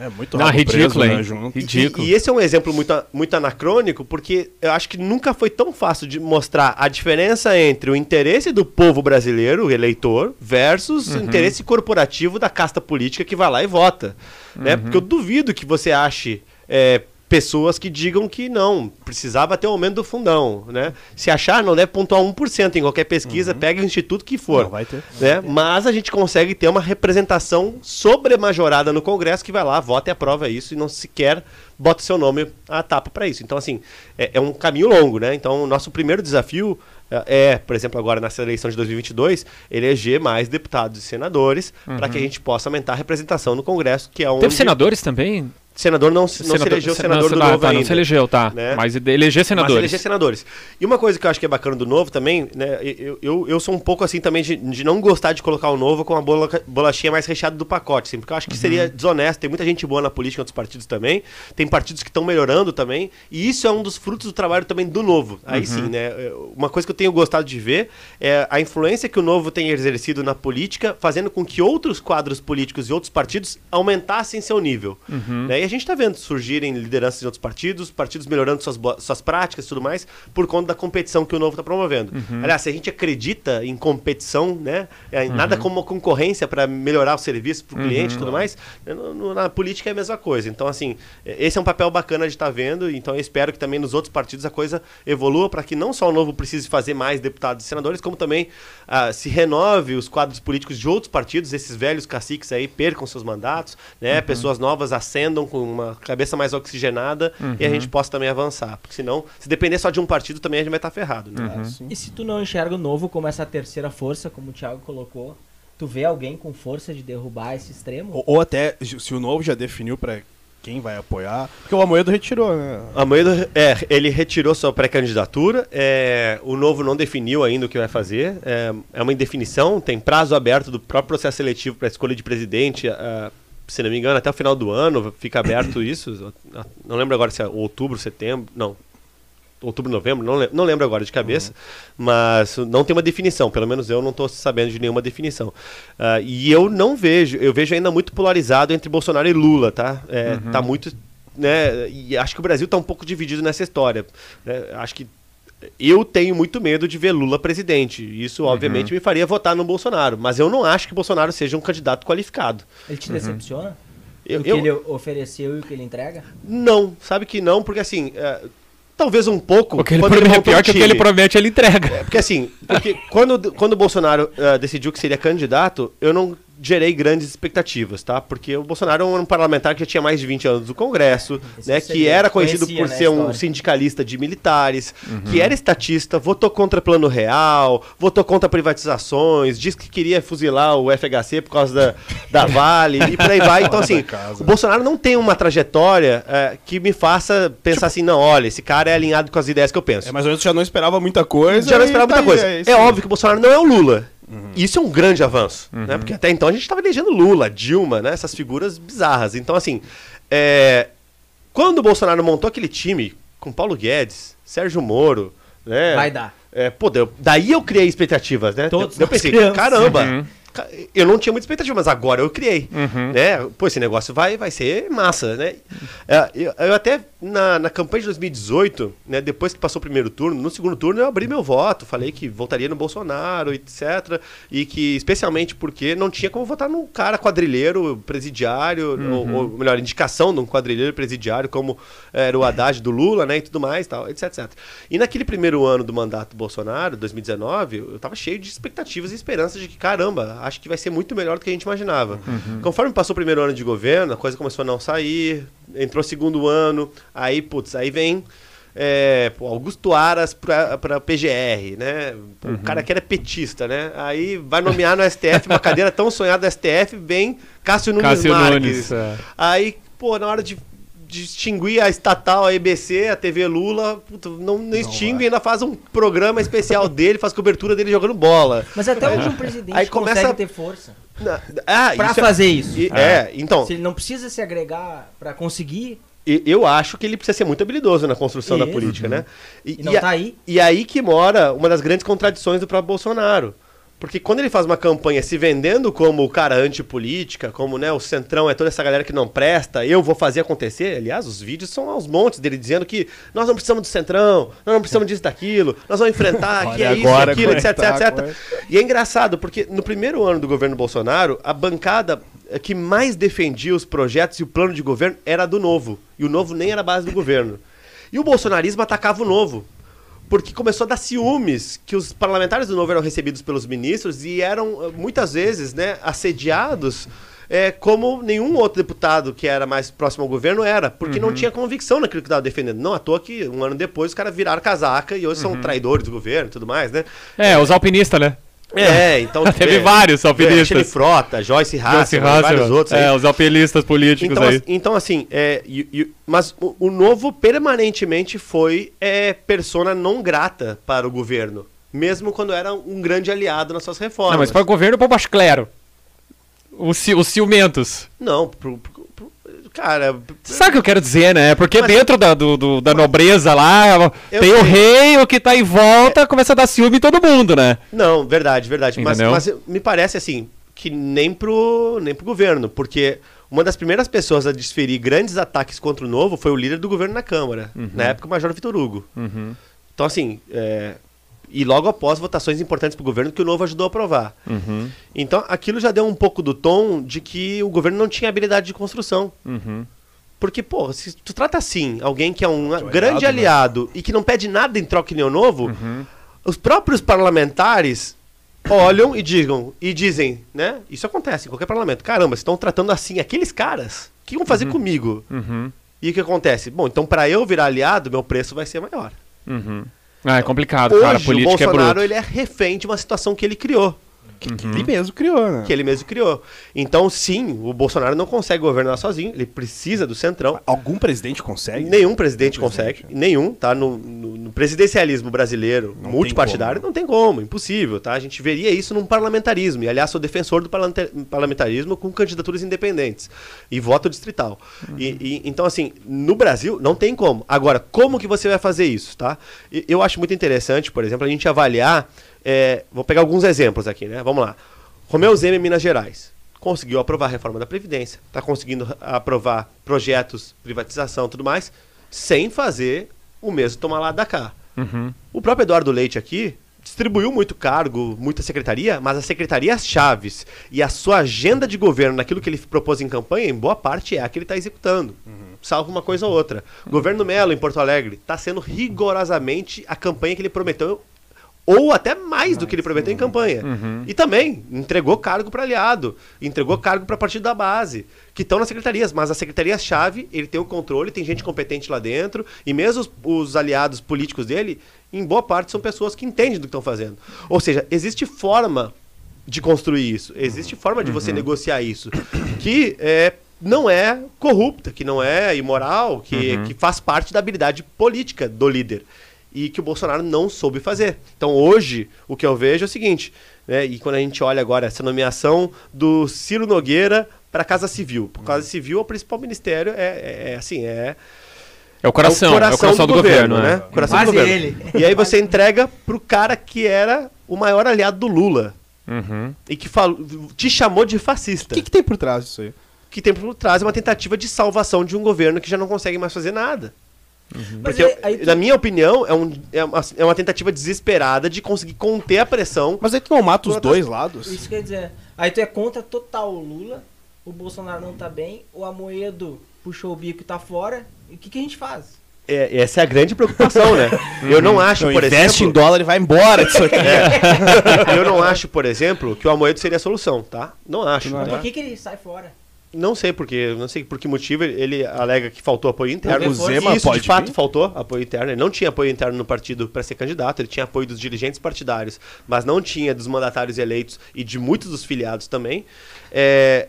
É muito Não, ridículo, preso, hein? né, junto. e- Ridículo. E, esse é um exemplo muito, muito anacrônico, porque eu acho que nunca foi tão fácil de mostrar a diferença entre o interesse do povo brasileiro, o eleitor, versus o interesse corporativo da casta política que vai lá e vota. Né? Porque eu duvido que você ache. é, Pessoas que digam que não, precisava ter o aumento do fundão, né? Se achar, não deve pontuar 1% em qualquer pesquisa, pega o instituto que for Não vai ter. né? Mas a gente consegue ter uma representação sobremajorada no Congresso que vai lá, vota e aprova isso e não sequer bota seu nome à tapa para isso. Então, assim, é, é um caminho longo, né? Então, o nosso primeiro desafio é, é, por exemplo, agora nessa eleição de 2022, eleger mais deputados e senadores para que a gente possa aumentar a representação no Congresso, que é onde... Teve senadores também? Senador não, se- não se elegeu se- senador não, do novo tá, ainda. Não se elegeu, tá. né? Mas eleger Mas senadores. eleger senadores. E uma coisa que eu acho que é bacana do novo também, né? Eu, eu, eu sou um pouco assim também de, de não gostar de colocar o novo com a bola, bolachinha mais recheada do pacote, assim, porque eu acho que seria Uhum. desonesto. Tem muita gente boa na política em outros partidos também. Tem partidos que estão melhorando também. E isso é um dos frutos do trabalho também do novo. Aí Uhum. sim, né? Uma coisa que eu tenho gostado de ver é a influência que o novo tem exercido na política, fazendo com que outros quadros políticos e outros partidos aumentassem seu nível. Uhum. Né? E gente está vendo surgirem lideranças de outros partidos, partidos melhorando suas, suas práticas e tudo mais, por conta da competição que o Novo está promovendo. Uhum. Aliás, se a gente acredita em competição, né? é, nada como uma concorrência para melhorar o serviço para o cliente e Uhum. tudo mais, no- no- na política é a mesma coisa. Então, assim, é, esse é um papel bacana de estar vendo, então eu espero que também nos outros partidos a coisa evolua para que não só o Novo precise fazer mais deputados e senadores, como também ah, se renove os quadros políticos de outros partidos, esses velhos caciques aí percam seus mandatos, né? Uhum. Pessoas novas ascendam com uma cabeça mais oxigenada e a Uhum. gente possa também avançar. Porque senão, se depender só de um partido, também a gente vai estar ferrado. Né? Uhum. E se tu não enxerga o novo como essa terceira força, como o Thiago colocou, Tu vê alguém com força de derrubar esse extremo? Ou, ou até, se o novo já definiu pra quem vai apoiar. Porque o Amoedo retirou, né? Amoedo, é, ele retirou sua pré-candidatura. É, o novo não definiu ainda o que vai fazer. É, é uma indefinição, tem prazo aberto do próprio processo seletivo para escolha de presidente. Se não me engano, até o final do ano fica aberto isso. Não lembro agora se é outubro, setembro. Não, outubro, novembro, não, lembro, não lembro agora de cabeça, uhum. mas não tem uma definição, pelo menos eu não estou sabendo de nenhuma definição. Uh, e eu não vejo, eu vejo ainda muito polarizado entre Bolsonaro e Lula, tá? É, uhum. Tá muito, né? E acho que o Brasil está um pouco dividido nessa história. Né? Acho que eu tenho muito medo de ver Lula presidente. Isso, obviamente, uhum. me faria votar no Bolsonaro. Mas eu não acho que Bolsonaro seja um candidato qualificado. Ele te decepciona? Eu, o que eu... ele ofereceu e o que ele entrega? Não, sabe que não, porque assim, é, Talvez um pouco. O que ele promete, é pior que o que ele promete, ele entrega. É, porque assim, porque quando, quando o Bolsonaro uh, decidiu que seria candidato, eu não gerei grandes expectativas, tá? Porque o Bolsonaro era um parlamentar que já tinha mais de 20 anos no Congresso, né? Que era conhecido por né, ser um sindicalista de militares, uhum. que era estatista, votou contra plano real, votou contra privatizações, disse que queria fuzilar o FHC por causa da, da Vale e por aí vai. Então, assim, o Bolsonaro não tem uma trajetória é, que me faça pensar tipo... assim, não, olha, esse cara é alinhado com as ideias que eu penso. É, mas eu já não esperava muita coisa. Já não esperava muita tá coisa. É, é óbvio que o Bolsonaro não é o Lula. Uhum. Isso é um grande avanço, né? uhum. né? Porque até então a gente estava elegendo Lula, Dilma, né? Essas figuras bizarras. Então, assim, é... quando o Bolsonaro montou aquele time com Paulo Guedes, Sérgio Moro, né? Vai dar. É, pô, daí eu criei expectativas, né? Todos eu, eu pensei, caramba, uhum eu não tinha muita expectativa, mas agora eu criei. Uhum. Né? Pô, esse negócio vai, vai ser massa, né? É, eu, eu, até, na, na campanha de 2018, né, depois que passou o primeiro turno, no segundo turno eu abri meu voto, falei que votaria no Bolsonaro, etc. E que, especialmente porque não tinha como votar num cara quadrilheiro presidiário, uhum. ou, ou, melhor, indicação de um quadrilheiro presidiário, como era o Haddad do Lula, né, e tudo mais, tal, etc, etc. E naquele primeiro ano do mandato do Bolsonaro, 2019, eu tava cheio de expectativas e esperanças de que, caramba, acho que vai ser muito melhor do que a gente imaginava. Uhum. Conforme passou o primeiro ano de governo, a coisa começou a não sair, entrou o segundo ano, aí, putz, aí vem é, Augusto Aras para PGR, né? Uhum. O cara que era petista, né? Aí vai nomear no STF, uma cadeira tão sonhada do STF, vem Cássio Nunes Cássio Marques. Nunes, é. Aí, pô, na hora de distinguir a estatal, a EBC, a TV Lula, puta, não, não extingue, ainda faz um programa especial dele, faz cobertura dele jogando bola. Mas até hoje um presidente aí começa a ter força. Ah, para é- fazer isso. É, é, então. Se ele não precisa se agregar para conseguir. Eu acho que ele precisa ser muito habilidoso na construção isso. da política, né? E, e não e, tá aí. E aí que mora uma das grandes contradições do próprio Bolsonaro. Porque quando ele faz uma campanha se vendendo como o cara antipolítica, como né, o centrão é toda essa galera que não presta, eu vou fazer acontecer. Aliás, os vídeos são aos montes dele dizendo que nós não precisamos do centrão, nós não precisamos disso, daquilo, nós vamos enfrentar, que é isso, aquilo, etc, etc, etc. E é engraçado, porque no primeiro ano do governo Bolsonaro, a bancada que mais defendia os projetos e o plano de governo era do Novo. E o Novo nem era base do governo. E o bolsonarismo atacava o Novo porque começou a dar ciúmes que os parlamentares do Novo eram recebidos pelos ministros e eram eh, muitas vezes né, assediados é, como nenhum outro deputado que era mais próximo ao governo era, porque uhum. não tinha convicção naquilo que estava defendendo. Não à toa que um ano depois os caras viraram casaca e hoje uhum. são traidores do governo e tudo mais, né? É, os alpinistas, né? É, então. Teve é, vários alpinistas. É, Frota, Joyce Hasselman, Joyce vários outros. É, aí. os alpinistas políticos então, aí. Então, assim, é, e, e, mas o, o, novo permanentemente foi é, persona não grata para o governo. Mesmo quando era um grande aliado nas suas reformas. Não, mas para o governo para o Baixo Clero. Os, os ciumentos. Não, pro, pro, Cara. Sabe o que eu quero dizer, né? Porque mas, dentro da, do, do da nobreza lá, tem sei. o rei, o que tá em volta, é. começa a dar ciúme em todo mundo, né? Não, verdade, verdade. Mas, mas, me parece assim, que nem pro, nem pro governo, porque uma das primeiras pessoas a desferir grandes ataques contra o novo foi o líder do governo na Câmara. Uhum. Na época, o Major Vitor Hugo. Uhum. Então, assim, é, e logo após votações importantes para o governo que o Novo ajudou a aprovar. Uhum. Então, aquilo já deu um pouco do tom de que o governo não tinha habilidade de construção. Uhum. Porque, pô, se tu trata assim, alguém que é um grande aliado, né? aliado né? e que não pede nada em troca de Novo, uhum. os próprios parlamentares olham e digam e dizem, né? Isso acontece em qualquer parlamento. Caramba, estão tratando assim aqueles caras. O que vão fazer uhum. comigo? Uhum. E o que acontece? Bom, então para eu virar aliado, meu preço vai ser maior. Uhum. Ah, é complicado, Hoje, cara. A política o é Bolsonaro é ele é refém de uma situação que ele criou. Que, que ele mesmo criou, né? que ele mesmo criou. Então, sim, o Bolsonaro não consegue governar sozinho, ele precisa do Centrão. Algum presidente consegue? Nenhum presidente Nenhum consegue, presidente, nenhum, tá? No, no- no presidencialismo brasileiro, Não multipartidário, tem não tem como, impossível, tá? A gente veria isso num parlamentarismo. E, aliás, sou defensor do parlamenta- parlamentarismo com candidaturas independentes e voto distrital. E, e- então, assim, no Brasil, não tem como. Agora, como que você vai fazer isso, tá? Eu acho muito interessante, por exemplo, a gente avaliar. É, vou pegar alguns exemplos aqui, né? Vamos lá. Romeu Zema em Minas Gerais. Conseguiu aprovar a reforma da Previdência. Está conseguindo aprovar projetos, privatização e tudo mais, sem fazer o mesmo tomar lá da cá. Uhum. O próprio Eduardo Leite aqui distribuiu muito cargo, muita secretaria, mas as secretarias chaves e a sua agenda de governo naquilo que ele propôs em campanha, em boa parte é a que ele está executando. Salvo uma coisa ou outra. O governo Melo, em Porto Alegre, está sendo rigorosamente a campanha que ele prometeu, ou até mais do que ele prometeu em campanha. E também entregou cargo para aliado, entregou cargo para partido da base, que estão nas secretarias, mas as secretarias-chave, ele tem o controle, tem gente competente lá dentro, e mesmo os, os aliados políticos dele, em boa parte, são pessoas que entendem do que estão fazendo. Ou seja, existe forma de construir isso, existe forma de você negociar isso, que é, não é corrupta, que não é imoral, que, que faz parte da habilidade política do líder e que o Bolsonaro não soube fazer. Então hoje o que eu vejo é o seguinte, né, e quando a gente olha agora essa nomeação do Ciro Nogueira para a Casa Civil, a Casa Civil o principal ministério é, é- é assim é É o coração, é o coração, do, governo, né? Coração do Quase governo. ele. E aí você entrega pro cara que era o maior aliado do Lula Uhum. e que falou, te chamou de O fascista. que, que tem por trás disso aí? que tem por trás uma tentativa de salvação de um governo que já não consegue mais fazer nada. Mas Porque, aí- aí tu- na minha opinião, é, um- é uma, é uma tentativa desesperada de conseguir conter a pressão. Mas aí tu não mata os Outras- dois lados? Isso quer dizer, aí tu é contra total o Lula, o Bolsonaro não tá bem, o Amoedo puxou o bico e tá fora, e o que, que a gente faz? É, essa é a grande preocupação, né? Eu não acho, Não, por investe em exemplo. dólar e vai embora disso aqui. eu não acho, por exemplo, que o Amoedo seria a solução, tá? Não acho. Mas tá? por que, que ele sai fora? Não sei porque, não sei por que motivo ele alega que faltou apoio interno. O Zema isso pode de fato vir? faltou apoio interno. Ele não tinha apoio interno no partido para ser candidato, ele tinha apoio dos dirigentes partidários, mas não tinha dos mandatários eleitos e de muitos dos filiados também. É,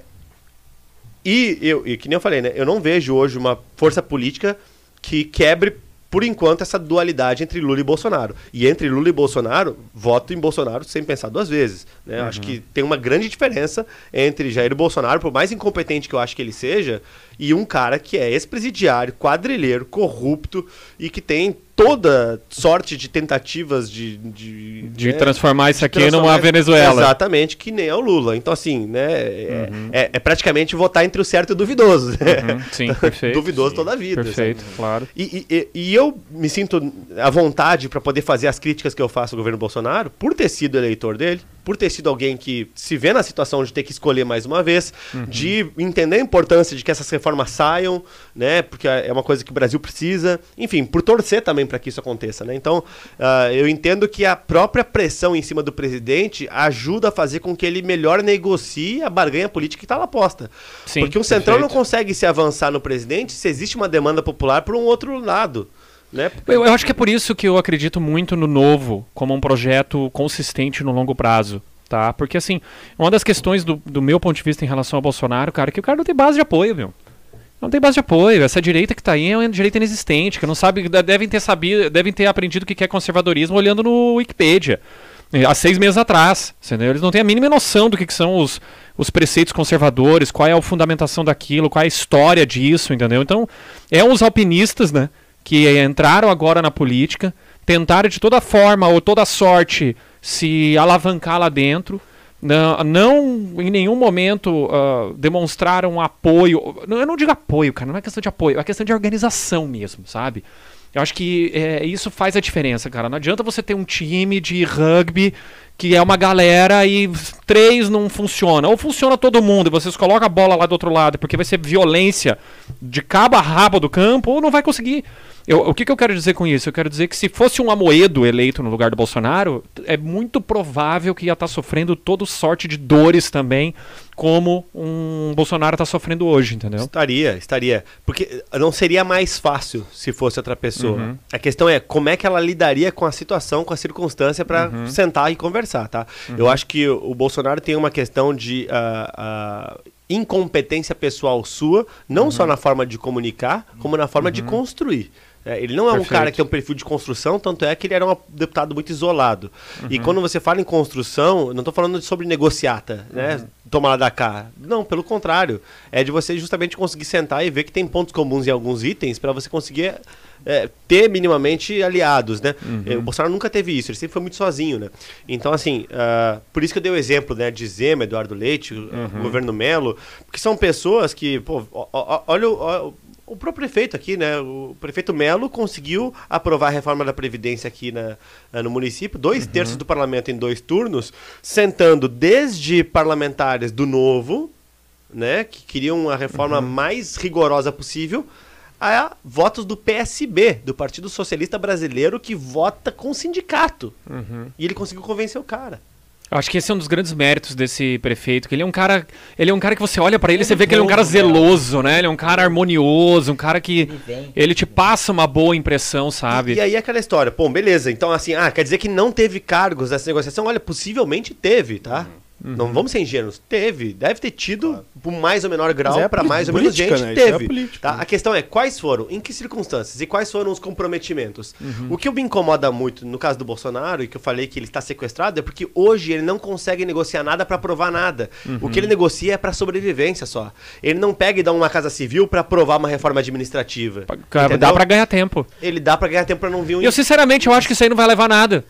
E eu, e que nem eu falei, né? Eu não vejo hoje uma força política que quebre por enquanto essa dualidade entre Lula e Bolsonaro. E entre Lula e Bolsonaro, voto em Bolsonaro sem pensar duas vezes. Né? Eu Acho que tem uma grande diferença entre Jair Bolsonaro, por mais incompetente que eu acho que ele seja, e um cara que é ex-presidiário, quadrilheiro, corrupto e que tem toda sorte de tentativas de. De, De né, transformar isso aqui transformar- numa Venezuela. Exatamente, que nem é o Lula. Então, assim, né? É, é- é praticamente votar entre o certo e o duvidoso. né? Uhum, Sim, perfeito. Duvidoso toda a vida. Perfeito, sabe? claro. E, e- e eu me sinto à vontade para poder fazer as críticas que eu faço ao governo Bolsonaro, por ter sido eleitor dele, por ter sido alguém que se vê na situação de ter que escolher mais uma vez, de entender a importância de que essas reformas saiam, né? Porque é uma coisa que o Brasil precisa, enfim, por torcer também para que isso aconteça, né? Então, ah, eu entendo que a própria pressão em cima do presidente ajuda a fazer com que ele melhor negocie a barganha política que está lá posta. Sim, Porque um centrão não consegue se avançar no presidente se existe uma demanda popular por um outro lado. Né? Eu, eu acho que é por isso que eu acredito muito no novo como um projeto consistente no longo prazo. Tá? Porque, assim, uma das questões do, do meu ponto de vista em relação ao Bolsonaro, cara, é que o cara não tem base de apoio, meu. Não tem base de apoio. Essa direita que tá aí é uma direita inexistente, que não sabe, de- devem ter sabido, devem ter aprendido o que que é conservadorismo olhando no Wikipedia. eh, Há seis meses atrás. Entendeu? Eles não têm a mínima noção do que, que são os, os preceitos conservadores, qual é a fundamentação daquilo, qual é a história disso, entendeu? Então, é uns alpinistas, né? Que entraram agora na política, tentaram de toda forma ou toda sorte se alavancar lá dentro. Não, não em nenhum momento ah, demonstraram apoio. Eu não digo apoio, cara, não é questão de apoio, é questão de organização mesmo, sabe? Eu acho que é, isso faz a diferença, cara. Não adianta você ter um time de rugby que é uma galera e três não funciona. Ou funciona todo mundo e vocês colocam a bola lá do outro lado, porque vai ser violência de cabo a rabo do campo, ou não vai conseguir. Eu- o que, que eu quero dizer com isso? Eu quero dizer que se fosse um Amoedo eleito no lugar do Bolsonaro, é muito provável que ia estar sofrendo toda sorte de dores também como um Bolsonaro está sofrendo hoje, entendeu? Estaria, estaria. Porque não seria mais fácil se fosse outra pessoa. Uhum. A questão é como é que ela lidaria com a situação, com a circunstância para Uhum. sentar e conversar, tá? Eu acho que o Bolsonaro tem uma questão de ah, ah, incompetência pessoal sua, não Uhum. só na forma de comunicar, como na forma de construir. É, ele não é um Perfeito. cara que tem um perfil de construção, tanto é que ele era um deputado muito isolado. E Uhum. quando você fala em construção, não estou falando sobre negociata, né? Tomar lá da cá. Não, pelo contrário. É de você justamente conseguir sentar e ver que tem pontos comuns em alguns itens para você conseguir é, ter minimamente aliados, né? Uhum. O Bolsonaro nunca teve isso, ele sempre foi muito sozinho, né? Então, assim, ah, por isso que eu dei o exemplo, né, de Zema, Eduardo Leite, Uhum. governo Melo, porque são pessoas que, pô, ó- olha o, próprio prefeito aqui, né? O prefeito Melo conseguiu aprovar a reforma da Previdência aqui na, ah, no município, dois Uhum. terços do parlamento em dois turnos, sentando desde parlamentares do Novo, né, que queriam a reforma Uhum. mais rigorosa possível, a votos do PSB, do Partido Socialista Brasileiro, que vota com sindicato. Uhum. E ele conseguiu convencer o cara. Eu acho que esse é um dos grandes méritos desse prefeito, que ele é um cara, ele é um cara que você olha pra ele e Ele você vê que ele é um cara né? zeloso, né? Ele é um cara harmonioso, um cara que Ele te passa uma boa impressão, sabe? E, e aí aquela história, pô, beleza, então assim, ah, quer dizer que não teve cargos nessa negociação? Olha, possivelmente teve, tá? Uhum. Não vamos ser ingênuos. Teve. Deve ter tido, por mais ou menor grau, é pra poli- mais ou menos gente, né? Isso é teve. política, tá? né? A questão é quais foram, em que circunstâncias e quais foram os comprometimentos. Uhum. O que me incomoda muito no caso do Bolsonaro, e que eu falei que ele está sequestrado, é porque hoje ele não consegue negociar nada pra provar nada. O Uhum. que ele negocia é pra sobrevivência só. Ele não pega e dá uma casa civil pra aprovar uma reforma administrativa. Cara, Dá pra ganhar tempo. Ele dá pra ganhar tempo pra não vir um eu sinceramente eu acho que isso aí não vai levar a nada.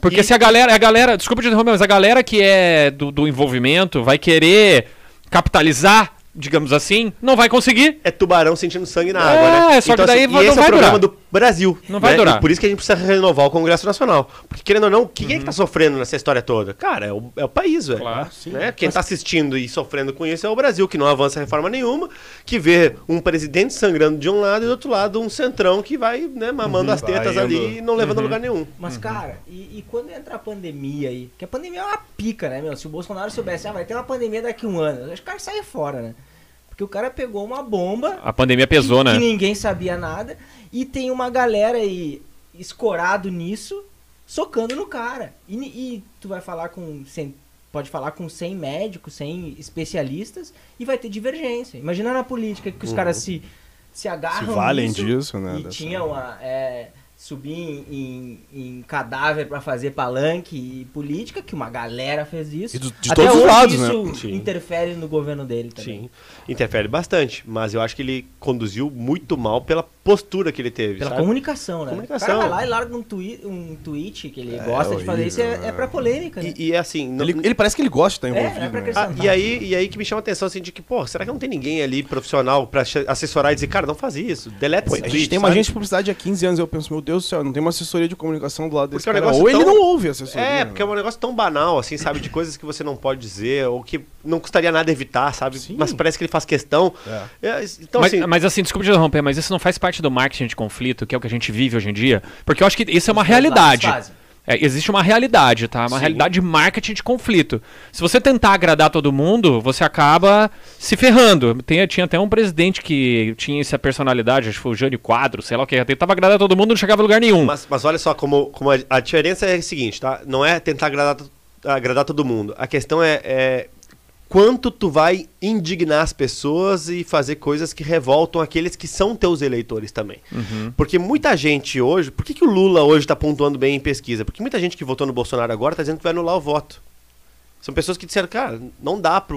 Porque E- se a galera, a galera, desculpa te interromper, mas a galera que é do, do envolvimento vai querer capitalizar, digamos assim, não vai conseguir. é tubarão sentindo sangue na É, água, né? só que daí assim, vai- e não esse é vai o problema durar. do Brasil. Não vai né? durar. E por isso que a gente precisa renovar o Congresso Nacional. Porque, querendo ou não, quem é Uhum. que tá sofrendo nessa história toda? Cara, é o, é o país, velho. Claro, Né? Quem tá assistindo e sofrendo com isso é o Brasil, que não avança reforma nenhuma, que vê um presidente sangrando de um lado e do outro lado um centrão que vai né, mamando as Vai tetas indo. ali e não levando a lugar nenhum. Mas, Uhum. cara, e, e quando entra a pandemia aí? Que a pandemia é uma pica, né, meu? Se o Bolsonaro soubesse, ah, vai ter uma pandemia daqui a um ano, eu acho que o cara sai fora, né? Porque o cara pegou uma bomba A pandemia pesou, que, né? que ninguém sabia nada e tem uma galera aí escorado nisso, socando no cara. E, e tu vai falar com. Sem, pode falar com 100 médicos, 100 especialistas e vai ter divergência. Imagina na política que os caras se, se agarram. Se valem nisso disso, né, E dessa- tinham a. é, subir em, em- em cadáver pra fazer palanque e política, que uma galera fez isso. E do- de Até todos os lados, né? isso Sim. interfere no governo dele também. Sim, interfere bastante, mas eu acho que ele conduziu muito mal pela postura que ele teve. Pela sabe? comunicação, né? Comunicação. O cara vai lá e larga um, twi um tweet que ele gosta de fazer isso, é, é pra polêmica, né? E, e é assim, não- Ele, ele parece que ele gosta de estar É, envolvido, é pra né? Ah, e, aí, e aí que me chama a atenção assim de que, pô, será que não tem ninguém ali profissional pra assessorar e dizer, cara, não faz isso, deleta Pô, esse a gente tweet, tem uma sabe? agência de publicidade há 15 anos e eu penso, meu Deus do céu, não tem uma assessoria de comunicação do lado desse Porque cara. negócio Ou é ele tão- não ouve a assessoria. É, né? porque é um negócio tão banal, assim, sabe, de coisas que você não pode dizer, ou que não custaria nada evitar, sabe? Sim. Mas parece que ele faz questão. É. É, então, mas, assim, mas assim, desculpa te interromper, mas isso não faz parte do marketing de conflito, que é o que a gente vive hoje em dia? Porque eu acho que isso é uma realidade. É, existe uma realidade, tá? Uma Sim. realidade de marketing de conflito. Se você tentar agradar todo mundo, você acaba se ferrando. Tem, tinha até um presidente que tinha essa personalidade, acho que foi o Jânio Quadro, sei lá o que, tentava agradar todo mundo e não chegava a lugar nenhum. mas, mas olha só como, como a, a diferença é a seguinte, tá? Não é tentar agradar, agradar todo mundo. A questão é, é quanto tu vai indignar as pessoas e fazer coisas que revoltam aqueles que são teus eleitores também. Uhum. Porque muita gente hoje. Por que, que o Lula hoje está pontuando bem em pesquisa? Porque muita gente que votou no Bolsonaro agora está dizendo que vai anular o voto. São pessoas que disseram, cara, não dá para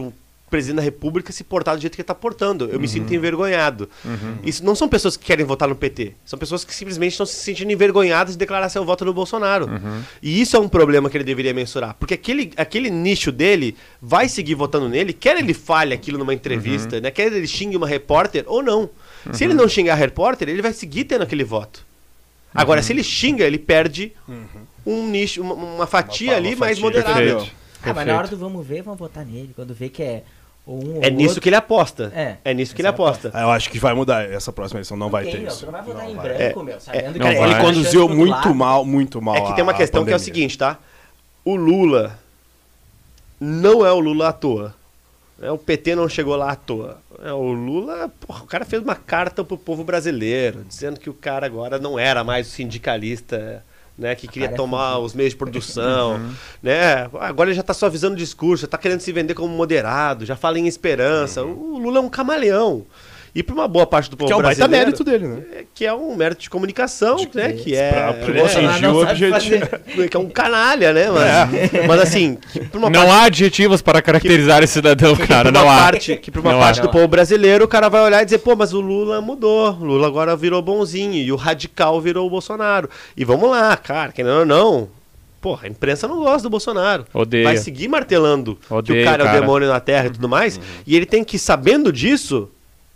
presidente da República se portar do jeito que ele está portando. Eu me sinto envergonhado. Isso não são pessoas que querem votar no PT. São pessoas que simplesmente estão se sentindo envergonhadas de declarar seu voto no Bolsonaro. E isso é um problema que ele deveria mensurar. Porque aquele, aquele nicho dele vai seguir votando nele, quer ele fale aquilo numa entrevista, né? quer ele xingue uma repórter ou não. Se ele não xingar a repórter, ele vai seguir tendo aquele voto. Agora, se ele xinga, ele perde um nicho, uma, uma fatia Uma- ali uma mais fatia. moderada. Perfeito. Ah, mas na hora do vamos ver, vamos votar nele. Quando vê que é um ou É nisso outro. que ele aposta. É. nisso que ele é aposta. Ah, Eu acho que vai mudar. Essa próxima eleição não vai Tem, ter meu, isso. Não vai votar em vai. branco, meu. Sabendo que vai. Ele Vai. conduziu muito lado. mal, muito mal. É que tem uma questão que é o seguinte, tá? O Lula não é o Lula à toa. É, o PT não chegou lá à toa. É, o Lula, porra, o cara fez uma carta pro povo brasileiro, dizendo que o cara agora não era mais o sindicalista né, que queria tomar os meios de produção, né? Agora ele já está suavizando o discurso, já está querendo se vender como moderado, já fala em esperança. O Lula é um camaleão. E para uma boa parte do povo Que é o baita brasileiro, mérito dele, né? é, que é um mérito de comunicação, né? Que é, pra- né, pra atingir Bolsonaro não o objetivo. que é um canalha, né? Mas, mas assim, que Não há adjetivos para caracterizar esse cidadão, que cara. pra Não uma há. parte, que pra uma Não parte há. do povo brasileiro, o cara vai olhar e dizer, pô, mas o Lula mudou. O Lula agora virou bonzinho e o radical virou o Bolsonaro. E vamos lá, cara, querendo ou não. Porra, a imprensa não gosta do Bolsonaro. Odeia. Vai seguir martelando que o cara, é o cara. demônio na terra e tudo mais. E ele tem que, sabendo disso,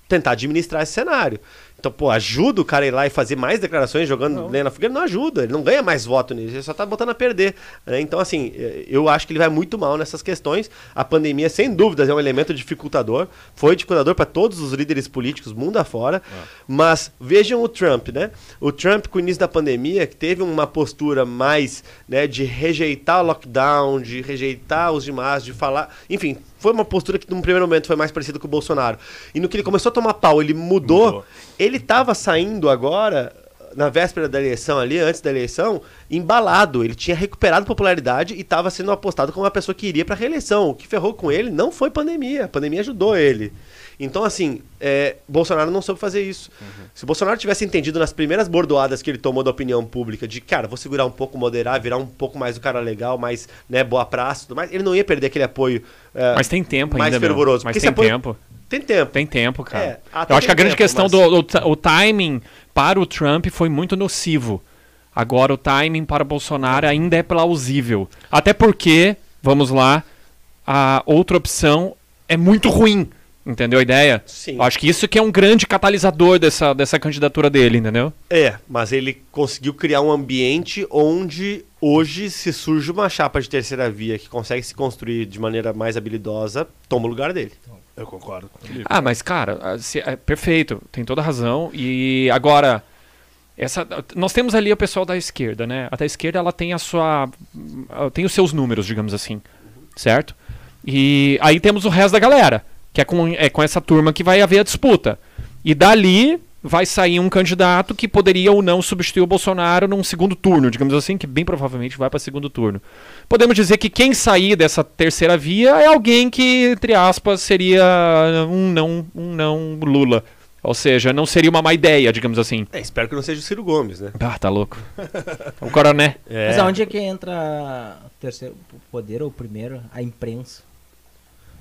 tentar administrar esse cenário. Então, pô, ajuda o cara a ir lá e fazer mais declarações jogando lenha na fogueira? Não ajuda, ele não ganha mais voto nisso, ele só tá botando a perder. né? Então, assim, eh, eu acho que ele vai muito mal nessas questões. A pandemia, sem dúvidas, é um elemento dificultador. Foi dificultador para todos os líderes políticos, mundo afora. Mas vejam o Trump, né? O Trump, com o início da pandemia, que teve uma postura mais né, de rejeitar o lockdown, de rejeitar os demais, de falar. Enfim, foi uma postura que, num primeiro momento, foi mais parecida com o Bolsonaro. E no que ele começou a tomar pau, ele mudou. Mudou. Ele estava saindo agora, na véspera da eleição ali, antes da eleição, embalado. Ele tinha recuperado popularidade e estava sendo apostado como uma pessoa que iria para reeleição. O que ferrou com ele não foi pandemia. A pandemia ajudou ele. Então, assim, é, Bolsonaro não soube fazer isso. Se o Bolsonaro tivesse entendido nas primeiras bordoadas que ele tomou da opinião pública de, cara, vou segurar um pouco, moderar, virar um pouco mais o cara legal, mais né, boa praça e tudo mais, ele não ia perder aquele apoio é, Mas tem tempo mais ainda, meu. fervoroso. Mas tem apoio- tempo. Tem tempo. Tem tempo, cara. É, até Eu acho que a grande tempo, questão mas- do, do- o timing para o Trump foi muito nocivo. Agora o timing para o Bolsonaro ainda é plausível. Até porque, vamos lá, a outra opção é muito ruim. Entendeu a ideia? Sim. Eu acho que isso que é um grande catalisador dessa, dessa candidatura dele, entendeu? É, mas ele conseguiu criar um ambiente onde hoje, se surge uma chapa de terceira via que consegue se construir de maneira mais habilidosa, toma o lugar dele. Eu concordo. com ele. Ah, mas cara, ah, se- é perfeito, tem toda razão. E agora, essa, nós temos ali o pessoal da esquerda, né? A da esquerda ela tem a sua, tem os seus números, digamos assim, certo? E aí temos o resto da galera, que é com, é com essa turma que vai haver a disputa. E dali vai sair um candidato que poderia ou não substituir o Bolsonaro num segundo turno, digamos assim, que bem provavelmente vai para segundo turno. Podemos dizer que quem sair dessa terceira via é alguém que, entre aspas, seria um não, um não Lula. Ou seja, não seria uma má ideia, digamos assim. É, espero que não seja o Ciro Gomes, né? Ah, tá louco. o coroné. É. Mas aonde é que entra o terceiro poder ou o primeiro? A imprensa.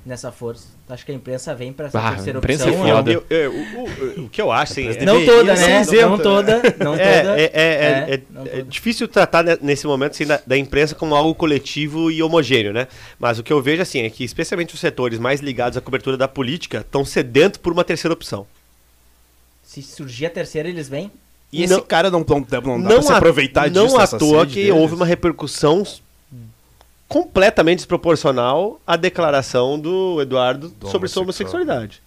Nessa força. Acho que a imprensa vem pra essa Ah, terceira imprensa opção. é ou foda. não? Eu- eu- o, o- que eu acho, assim, é- Não toda, né? isenta, Não toda. Não toda. É, é, é, é, é- não é toda. difícil tratar ne- nesse momento assim, da, da imprensa como algo coletivo e homogêneo, né? Mas o que eu vejo assim é que especialmente os setores mais ligados à cobertura da política estão sedentos por uma terceira opção. Se surgir a terceira, eles vêm. E esse Não- cara não, não, não dá pra se aproveitar disso, Não à toa que deles? houve uma repercussão completamente desproporcional à declaração do Eduardo Do sobre sua homossexual. homossexualidade.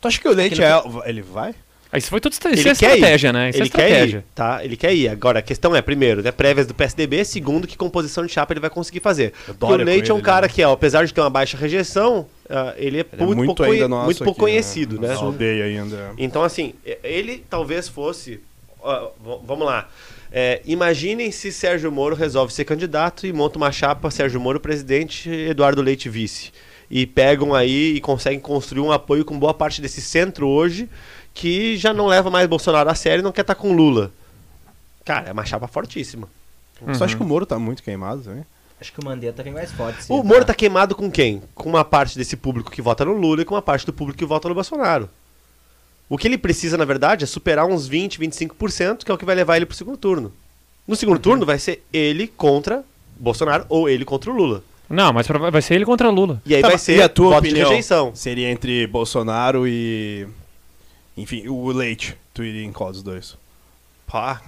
Tu acha que o Leite é... Ele vai? Ah, Isso foi tudo Ele isso é ir. estratégia, né? Isso ele é estratégia. quer ir, tá? Ele quer ir. Agora, a questão é, primeiro, né, prévias do PSDB, segundo, que composição de chapa ele vai conseguir fazer. O Leite é um ele, cara né? que, ó, apesar de ter uma baixa rejeição, ah, ele é Ele é muito, muito pouco, muito pouco aqui, conhecido, né? Nossa aldeia ainda. Então, assim, ele talvez fosse. v- vamos lá. É, imaginem se Sérgio Moro resolve ser candidato e monta uma chapa Sérgio Moro presidente, Eduardo Leite vice. E pegam aí e conseguem construir um apoio com boa parte desse centro hoje que já não leva mais Bolsonaro a sério e não quer estar com Lula. Cara, é uma chapa fortíssima. Você acha que o Moro tá muito queimado também? Acho que o Mandetta vem mais forte. sim, O Moro tá queimado com quem? Com uma parte desse público que vota no Lula e com uma parte do público que vota no Bolsonaro. O que ele precisa, na verdade, é superar uns 20, 25%, que é o que vai levar ele pro segundo turno. No segundo turno vai ser ele contra Bolsonaro ou ele contra o Lula. Não, mas vai ser ele contra Lula. E aí Tá, vai ser e a tua voto opinião? de rejeição. Seria entre Bolsonaro e... Enfim, o Leite. Tu iria em qual dos dois? Pá.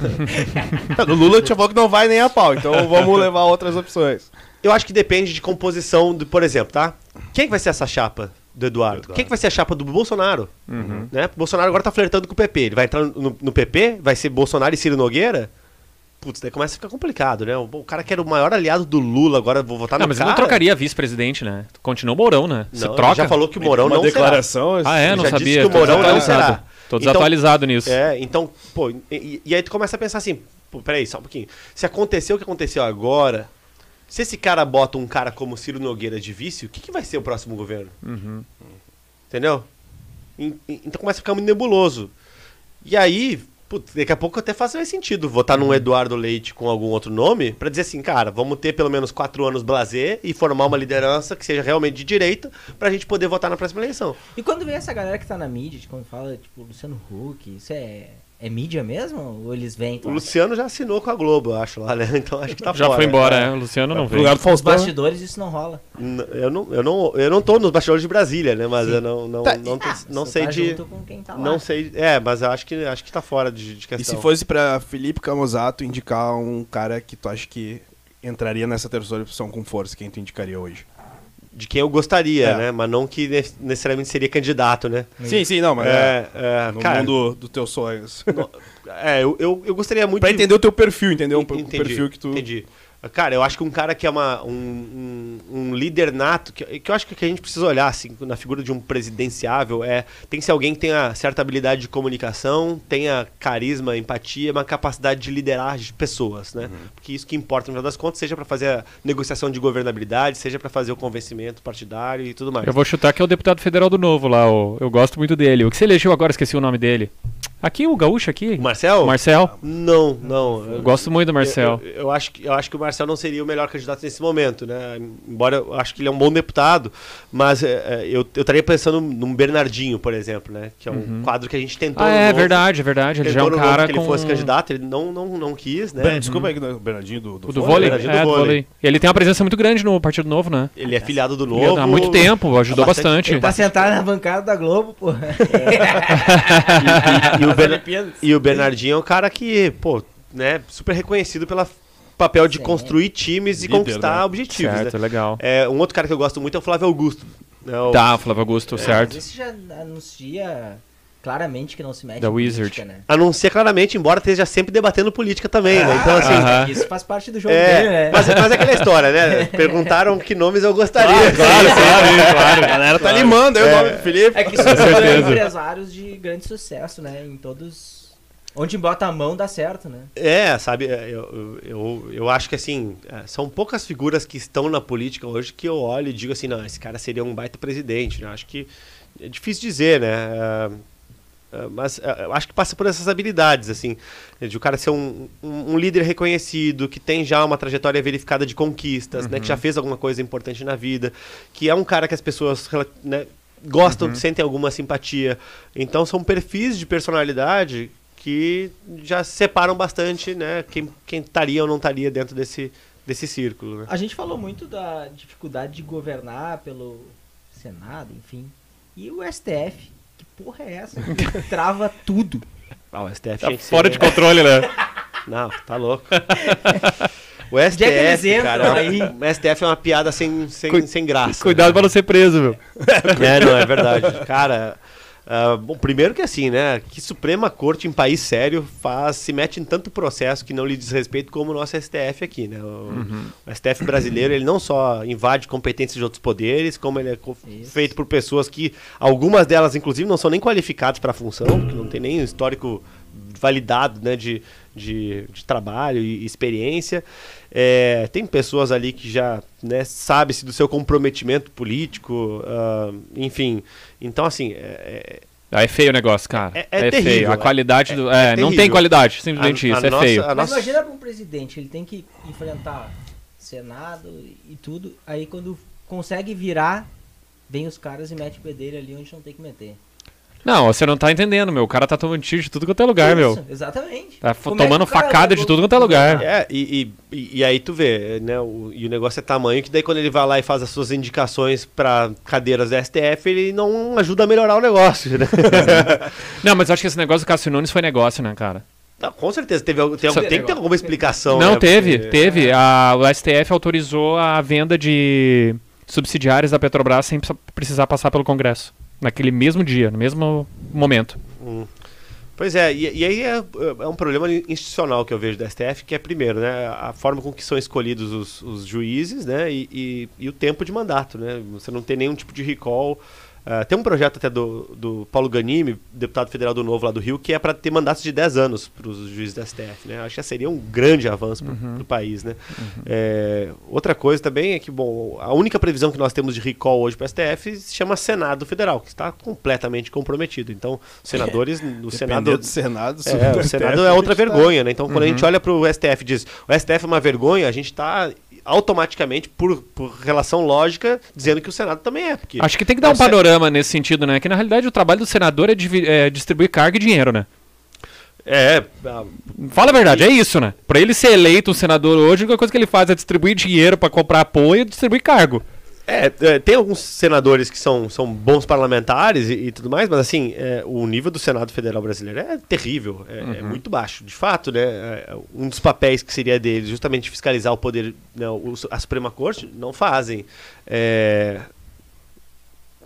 Tá, no Lula tinha falou que não vai nem a pau, então vamos levar outras opções. Eu acho que depende de composição, do, por exemplo, tá? Quem que vai ser essa chapa do Eduardo? Eduardo. Quem que vai ser a chapa do Bolsonaro? Né? O Bolsonaro agora tá flertando com o PP. Ele vai entrar no, no PP? Vai ser Bolsonaro e Ciro Nogueira? putz, daí começa a ficar complicado, né? O, o cara que era o maior aliado do Lula, agora vou votar Não, no mas cara. ele não trocaria vice-presidente, né? Continua o Mourão, né? Você Não, troca. ele já falou que o Mourão não declaração. Ah, é? Ele Não já disse sabia. que o Mourão não desatualizado. será. Tô Então- desatualizado nisso. será. É, então, pô, e, e aí tu começa a pensar assim, pô, peraí, só um pouquinho. Se aconteceu o que aconteceu agora, se esse cara bota um cara como Ciro Nogueira de vice, o que, que vai ser o próximo governo? Uhum. Entendeu? En- en- Então começa a ficar muito nebuloso. E aí, putz, daqui a pouco até faz mais sentido votar Uhum. num Eduardo Leite com algum outro nome pra dizer assim, cara, vamos ter pelo menos quatro anos blazer e formar uma liderança que seja realmente de direita pra gente poder votar na próxima eleição. E quando vem essa galera que tá na mídia, quando fala, tipo, Luciano Huck, isso é, é mídia mesmo? Ou eles vêm? O Luciano já assinou com a Globo, eu acho lá, né? Então acho que tá Já fora. foi embora, é. O Luciano não No veio. lugar do Os Faustão. bastidores isso não rola. N- Eu não, eu, não, eu não tô nos bastidores de Brasília, né? Mas Sim. eu não, não, Tá, não, tô- Ah, não você sei tá de. junto com quem tá lá. Não sei. É, mas eu acho que, acho que tá fora de, de E questão. se fosse pra Felipe Camusato indicar um cara que tu acha que entraria nessa terceira opção com força, quem tu indicaria hoje? De quem eu gostaria, É. né? Mas não que ne- necessariamente seria candidato, né? Sim, sim, não, mas é, É, é, no cara, mundo dos teus sonhos. é, eu, eu, eu gostaria muito pra de- entender o teu perfil, entendeu? Pouco o Entendi, perfil que tu... Entendi. Cara, eu acho que um cara que é uma, um, um, um líder nato, que, que eu acho que a gente precisa olhar assim, na figura de um presidenciável, é tem que ser alguém que tenha certa habilidade de comunicação, tenha carisma, empatia, uma capacidade de liderar de pessoas, né? Porque isso que importa no final das contas, seja para fazer a negociação de governabilidade, seja para fazer o convencimento partidário e tudo mais. Eu vou chutar que é o deputado federal do Novo lá, o- eu gosto muito dele. O que você elegeu agora, esqueci o nome dele. Aqui, o gaúcho aqui. O Marcel? O Marcel. Não, não. Eu gosto muito do Marcel. Eu, eu- eu acho que, eu acho que o Marcel não seria o melhor candidato nesse momento, né? Embora eu acho que ele é um bom deputado, mas é, é, eu, eu estaria pensando num Bernardinho, por exemplo, né? Que é um quadro que a gente tentou. Ah, é Novo, verdade, é verdade. Ele já é um cara que ele com... fosse candidato, ele não, não, não quis, né? Ben- Desculpa aí, o Bernardinho do, do O do vôlei. vôlei? Bernardinho É, do vôlei. vôlei. Ele tem uma presença muito grande no Partido Novo, né? Ele é filiado do Novo. Há muito tempo, ajudou bastante- bastante. Ele tá sentado na bancada da Globo, pô. E, o E o Bernardinho é um cara que, pô, né, super reconhecido pelo papel de Sim. construir times e Líder, conquistar né? objetivos, Certo, né? legal. É, um outro cara que eu gosto muito é o Flávio Augusto. né, o- Tá, Flávio Augusto, certo. Mas Isso já anuncia claramente que não se mete Da em Wizard. política, né? Anuncia claramente, embora esteja sempre debatendo política também, né? Então, assim. Isso faz parte do jogo dele, É, né? mas, mas é aquela história, né? Perguntaram que nomes eu gostaria. Claro, claro, claro. A galera tá limando aí o nome do Felipe. É que são certeza. empresários de grande sucesso, né? Em todos. Onde bota a mão dá certo, né? É, sabe, é, eu, eu, eu acho que assim, é, são poucas figuras que estão na política hoje que eu olho e digo assim, não, esse cara seria um baita presidente, né? Acho que é difícil dizer, né? É, é, mas é, eu acho que passa por essas habilidades, assim, de o cara ser um, um, um líder reconhecido, que tem já uma trajetória verificada de conquistas, né? Que já fez alguma coisa importante na vida, que é um cara que as pessoas né, gostam, sentem alguma simpatia. Então são perfis de personalidade que já separam bastante, né? Quem, quem estaria ou não estaria dentro desse, desse círculo, né? A gente falou muito da dificuldade de governar pelo Senado, enfim. E o STF? Que porra é essa? Trava tudo. Ah, o STF Tá fora ser, de controle, né? Não, tá louco. O é STF, cara, aí? o STF é uma piada sem, sem, Cui- sem graça. Cuidado pra não ser preso, meu. É, não, é verdade. Cara, ah, bom, primeiro que assim, né? Que Suprema Corte em país sério faz, se mete em tanto processo que não lhe diz respeito como o nosso STF aqui, né? O, o STF brasileiro, ele não só invade competências de outros poderes, como ele é Isso. feito por pessoas que, algumas delas, inclusive, não são nem qualificadas para a função, porque não tem nem histórico validado, né? De, de, de trabalho e experiência. É, tem pessoas ali que já né, sabe-se do seu comprometimento político, ah, enfim. Então, assim, é, Ah, é feio o negócio, cara. É- é terrível, feio. A é- qualidade do. é É, não tem qualidade, simplesmente A- a isso. nossa- é feio. a Mas nossa- imagina pra um presidente, ele tem que enfrentar Senado e tudo, aí quando consegue virar, vem os caras e mete o pé dele ali onde não tem que meter. Não, você não tá entendendo, meu. O cara tá tomando tiro de tudo quanto é lugar, meu. Isso, Exatamente. Tá Como é tomando cara facada de tudo quanto é lugar. É, e, e, e- e aí tu vê, né? O, e o negócio é tamanho que daí quando ele vai lá e faz as suas indicações para cadeiras da STF, ele não ajuda a melhorar o negócio, né? Não, mas eu acho que esse negócio do Cássio Nunes foi negócio, né, cara? Não, com certeza, teve, tem, Só- tem que ter alguma explicação. não, né? teve, Porque- teve. A, o STF autorizou a venda de subsidiárias da Petrobras sem precisa- precisar passar pelo Congresso. Naquele mesmo dia, no mesmo momento. Hum. Pois é, e, e aí é, é, um problema institucional que eu vejo da STF, que é primeiro, né, a forma com que são escolhidos os, os juízes, né, e, e, e, o tempo de mandato, né, você não tem nenhum tipo de recall, Uh, tem um projeto até do, do Paulo Ganimi, deputado federal do Novo lá do Rio, que é para ter mandatos de 10 anos para os juízes da STF. Né? Acho que seria um grande avanço para o uhum. país. Né? Uhum. É, outra coisa também é que, bom, a única previsão que nós temos de recall hoje para o STF se chama Senado Federal, que está completamente comprometido. Então, senadores no Senado. do Senado, é, o Senado é outra vergonha. Né? Então, quando uhum. a gente olha para o STF e diz o STF é uma vergonha, a gente está automaticamente, por, por relação lógica, dizendo que o Senado também é. Porque Acho que tem que dar um panorama nesse sentido, né? Que na realidade o trabalho do senador é, é distribuir carga e dinheiro, né? É. Fala a verdade, é isso, né? Pra ele ser eleito um senador hoje, a única coisa que ele faz é distribuir dinheiro para comprar apoio e distribuir cargo. É, é, tem alguns senadores que são, são bons parlamentares e, e tudo mais, mas assim, é, o nível do Senado Federal Brasileiro é terrível, é, é uhum. é, muito baixo. De fato, né, é, um dos papéis que seria deles, justamente fiscalizar o poder, né, a Suprema Corte, não fazem.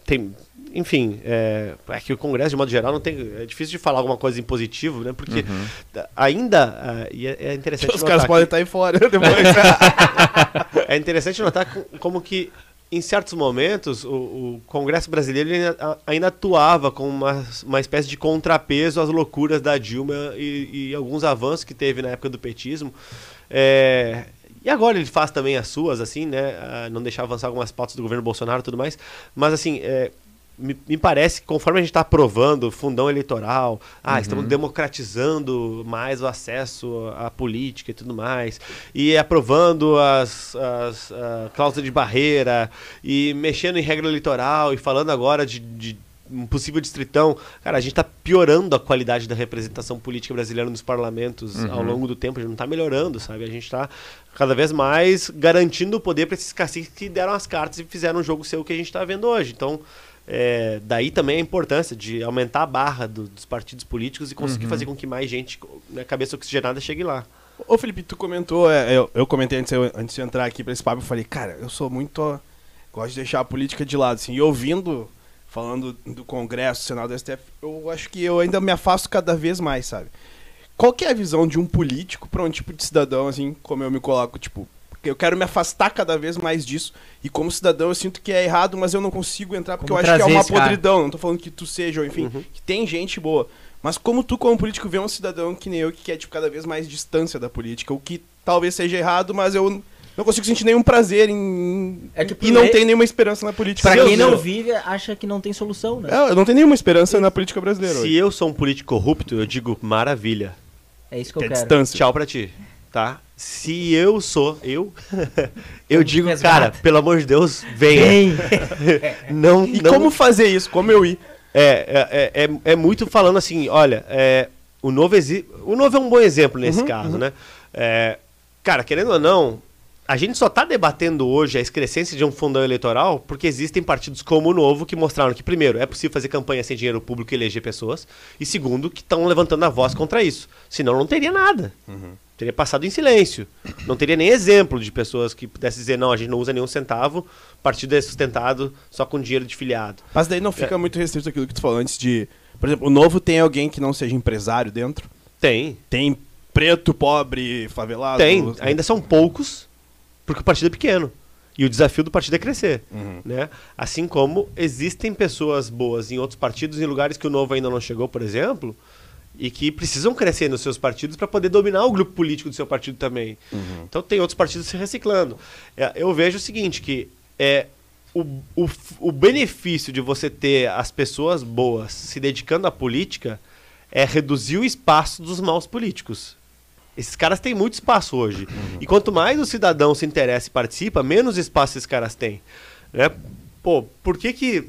tem, enfim, é, que o Congresso, de modo geral, não tem. É difícil de falar alguma coisa em positivo, né? Porque uhum. ainda. Uh, e é, interessante. Os caras podem estar aí fora depois. é interessante notar como que em certos momentos, o, o Congresso brasileiro ainda, ainda, atuava como uma, uma espécie de contrapeso às loucuras da Dilma e, e alguns avanços que teve na época do petismo. É, e agora ele faz também as suas, assim, né? Não deixar avançar algumas pautas do governo Bolsonaro e tudo mais. Mas, assim, é, me, me, parece que conforme a gente está aprovando fundão eleitoral, ah, uhum. estamos democratizando mais o acesso à política e tudo mais, e aprovando as, as cláusulas de barreira, e mexendo em regra eleitoral, e falando agora de, de um possível distritão. Cara, a gente está piorando a qualidade da representação política brasileira nos parlamentos uhum. ao longo do tempo. A gente não está melhorando, sabe? A gente está cada vez mais garantindo o poder para esses caciques que deram as cartas e fizeram um jogo seu que a gente está vendo hoje. Então, é, daí também a importância de aumentar a barra do, dos partidos políticos e conseguir uhum. fazer com que mais gente, né, cabeça oxigenada, chegue lá. Ô Felipe, tu comentou, é, eu, eu comentei antes, eu, antes de entrar aqui para esse papo, eu falei, cara, eu sou muito. Gosto de deixar a política de lado, assim, e ouvindo, falando do Congresso, Senado do STF, eu acho que eu ainda me afasto cada vez mais, sabe? Qual que é a visão de um político para um tipo de cidadão, assim, como eu me coloco, tipo, eu quero me afastar cada vez mais disso. E como cidadão eu sinto que é errado, mas eu não consigo entrar porque como eu acho que é uma podridão. Cara? Não tô falando que tu seja, ou enfim, uhum. que tem gente boa. Mas como tu, como político, vê um cidadão que nem eu que quer, tipo, cada vez mais distância da política, o que talvez seja errado, mas eu não consigo sentir nenhum prazer em. É que e não tem nenhuma esperança na política. Pra quem não vive, acha que não tem solução, né? É, eu não tenho nenhuma esperança na política brasileira. Se hoje. eu sou um político corrupto, eu digo maravilha. É isso que eu quero. Distância. Tchau pra ti, tá? Se eu sou, eu, eu digo, cara, pelo amor de Deus, venha. Vem. não, e não... como fazer isso? Como eu ir? É, é, é, é muito falando assim, olha, é, o novo exi... o novo é um bom exemplo nesse uhum, caso, uhum. né? É, cara, querendo ou não, a gente só está debatendo hoje a excrescência de um fundão eleitoral porque existem partidos como o Novo que mostraram que, primeiro, é possível fazer campanha sem dinheiro público e eleger pessoas, e segundo, que estão levantando a voz contra isso. Senão não teria nada. Uhum teria passado em silêncio. Não teria nem exemplo de pessoas que pudessem dizer, não, a gente não usa nenhum centavo, o partido é sustentado só com dinheiro de filiado. Mas daí não fica é. muito restrito aquilo que tu falou antes de. Por exemplo, o novo tem alguém que não seja empresário dentro? Tem. Tem preto, pobre, favelado? Tem. Ainda são poucos, porque o partido é pequeno. E o desafio do partido é crescer. Uhum. Né? Assim como existem pessoas boas em outros partidos, em lugares que o novo ainda não chegou, por exemplo, e que precisam crescer nos seus partidos para poder dominar o grupo político do seu partido também. Uhum. Então tem outros partidos se reciclando. É, eu vejo o seguinte, que é o, o, o benefício de você ter as pessoas boas se dedicando à política é reduzir o espaço dos maus políticos. Esses caras têm muito espaço hoje. Uhum. E quanto mais o cidadão se interessa e participa, menos espaço esses caras têm. Né? Pô, por que que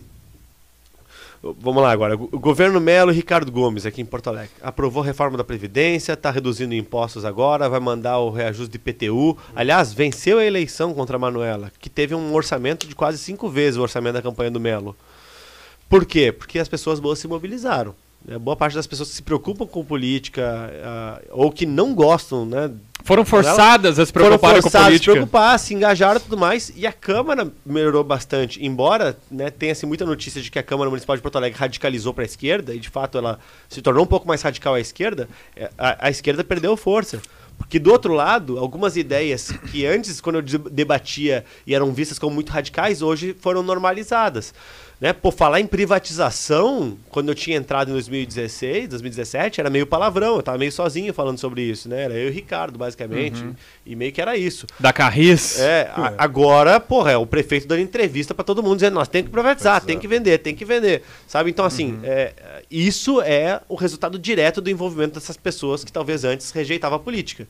Vamos lá agora. O governo Melo e Ricardo Gomes, aqui em Porto Alegre, aprovou a reforma da Previdência, está reduzindo impostos agora, vai mandar o reajuste de PTU. Aliás, venceu a eleição contra a Manuela, que teve um orçamento de quase cinco vezes o orçamento da campanha do Melo. Por quê? Porque as pessoas boas se mobilizaram. Né? Boa parte das pessoas que se preocupam com política uh, ou que não gostam, né? Foram forçadas a se foram preocuparem com forçados a se política. preocupar, se engajaram e tudo mais, e a Câmara melhorou bastante. Embora né, tenha-se muita notícia de que a Câmara Municipal de Porto Alegre radicalizou para a esquerda, e de fato ela se tornou um pouco mais radical à esquerda, é, a, a esquerda perdeu força. Porque do outro lado, algumas ideias que antes, quando eu de- debatia e eram vistas como muito radicais, hoje foram normalizadas. Né? Pô, falar em privatização, quando eu tinha entrado em 2016, 2017, era meio palavrão, eu tava meio sozinho falando sobre isso, né? Era eu e o Ricardo, basicamente, e meio que era isso. Da Carris. É, a- agora, porra, é o prefeito dando entrevista pra todo mundo dizendo, nós tem que privatizar, tem que vender, tem que vender. Sabe? Então, assim, é, isso é o resultado direto do envolvimento dessas pessoas que talvez antes rejeitavam a política.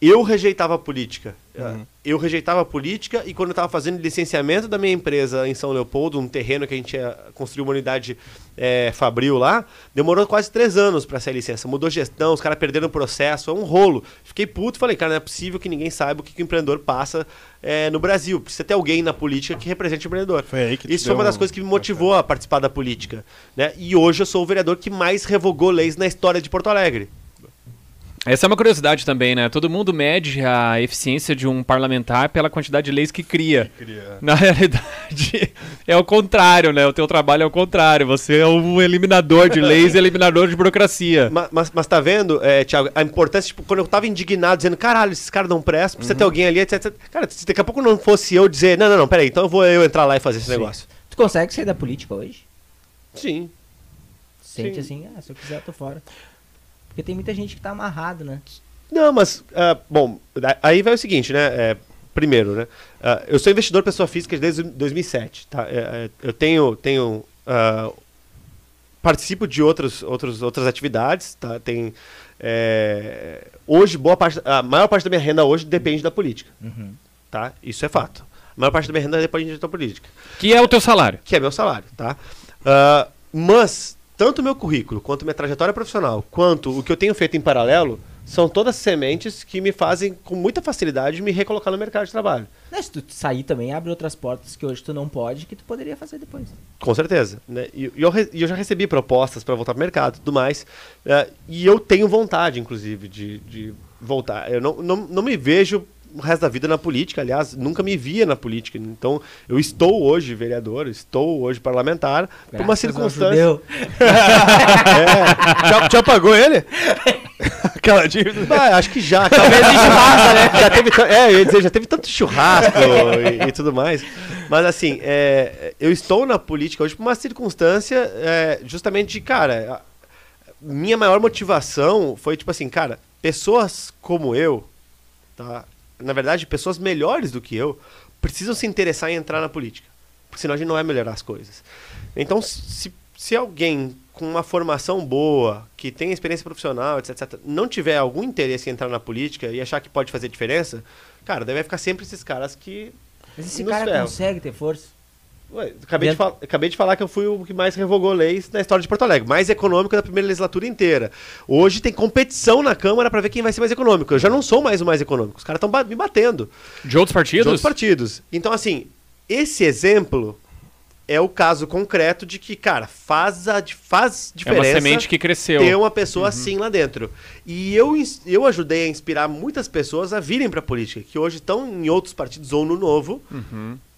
Eu rejeitava a política. É, Eu rejeitava a política e quando eu estava fazendo licenciamento da minha empresa em São Leopoldo, um terreno que a gente ia construir uma unidade é, fabril lá, demorou quase três anos para sair licença. Mudou gestão, os caras perderam o processo, é um rolo. Fiquei puto, falei, cara, não é possível que ninguém saiba o que, que o empreendedor passa é, no Brasil. Precisa ter alguém na política que represente o empreendedor. Foi Isso foi uma das um- coisas que me motivou a participar da política. Né? E hoje eu sou o vereador que mais revogou leis na história de Porto Alegre. Essa é uma curiosidade também, né? Todo mundo mede a eficiência de um parlamentar pela quantidade de leis que cria. Queria- Na realidade, é o contrário, né? O teu trabalho é o contrário. Você é um eliminador de leis e eliminador de burocracia. Ma- Mas, mas, tá vendo, é, Thiago, a importância, tipo, quando eu tava indignado, dizendo, caralho, esses caras não prestam, precisa ter alguém ali, etc, etc. Cara, se daqui a pouco não fosse eu dizer, não, não, não, peraí, então eu vou eu entrar lá e fazer esse negócio. Tu consegue sair da política hoje? Sim. Sente Sim. assim, ah, se eu quiser eu tô fora. Porque tem muita gente que tá amarrado, né? Não, mas, ah, bom, aí vai o seguinte, né? é, primeiro, né? ah, eu sou investidor pessoa física desde 2007, tá? É, é, eu tenho, tenho ah, participo de outros, outros, outras atividades, tá? Tem, é, hoje, boa parte, a maior parte da minha renda hoje depende da política, Uhum. tá? Isso é fato. A maior parte da minha renda depende da política Que é o teu salário. que é meu salário, tá? Mas, tanto o meu currículo, quanto minha trajetória profissional, quanto o que eu tenho feito em paralelo, são todas sementes que me fazem, com muita facilidade, me recolocar no mercado de trabalho. Né, se tu sair também, abre outras portas que hoje tu não pode, que tu poderia fazer depois. Com certeza. Né? E, e eu, e eu já recebi propostas para voltar para o mercado e tudo mais. eh, e eu tenho vontade, inclusive, de, de voltar. Eu não, não, não me vejo o resto da vida na política, aliás, nunca me via na política. Então, eu estou hoje vereador, estou hoje parlamentar, por uma Graças ao circunstância. judeu. Já, já pagou ele? Aquela dívida. Ah, acho que já. Talvez de churrasco, né? Já teve, é, eu ia dizer, já teve tanto churrasco e, e tudo mais. Mas assim, é, eu estou na política hoje por uma circunstância é, justamente de, cara, minha maior motivação foi tipo assim, cara, pessoas como eu, tá? Na verdade, pessoas melhores do que eu, precisam se interessar em entrar na política. Porque senão a gente não vai melhorar as coisas. Então, se, se alguém com uma formação boa, que tem experiência profissional, etc, etc, não tiver algum interesse em entrar na política e achar que pode fazer diferença, cara, deve ficar sempre esses caras que. Mas esse cara ferram. consegue ter força. Ué, acabei, de acabei de falar que eu fui o que mais revogou leis na história de Porto Alegre. Mais econômico da primeira legislatura inteira. Hoje tem competição na Câmara para ver quem vai ser mais econômico. Eu já não sou mais o mais econômico. Os caras estão me batendo. De outros De partidos? outros partidos. Então, assim, esse exemplo é o caso concreto de que, cara, faz, a, faz É diferença uma semente que cresceu. ter uma pessoa assim lá dentro. E eu, eu ajudei a inspirar muitas pessoas a virem para a política, que hoje estão em outros partidos ou no Novo,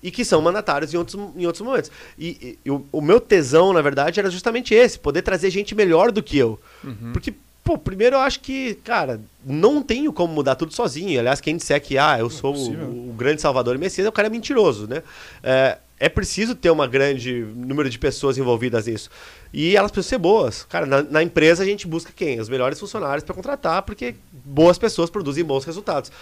e que são mandatários em outros, em outros momentos. E, e- o, o meu tesão, na verdade, era justamente esse, poder trazer gente melhor do que eu. Porque, pô, primeiro eu acho que, cara, não tenho como mudar tudo sozinho. Aliás, quem disser que, ah, eu sou possível. o, o grande salvador e messias, o cara é mentiroso, né? É, é preciso ter uma grande número de pessoas envolvidas nisso. E elas precisam ser boas. Cara, na, na empresa a gente busca quem? Os melhores funcionários para contratar, porque boas pessoas produzem bons resultados.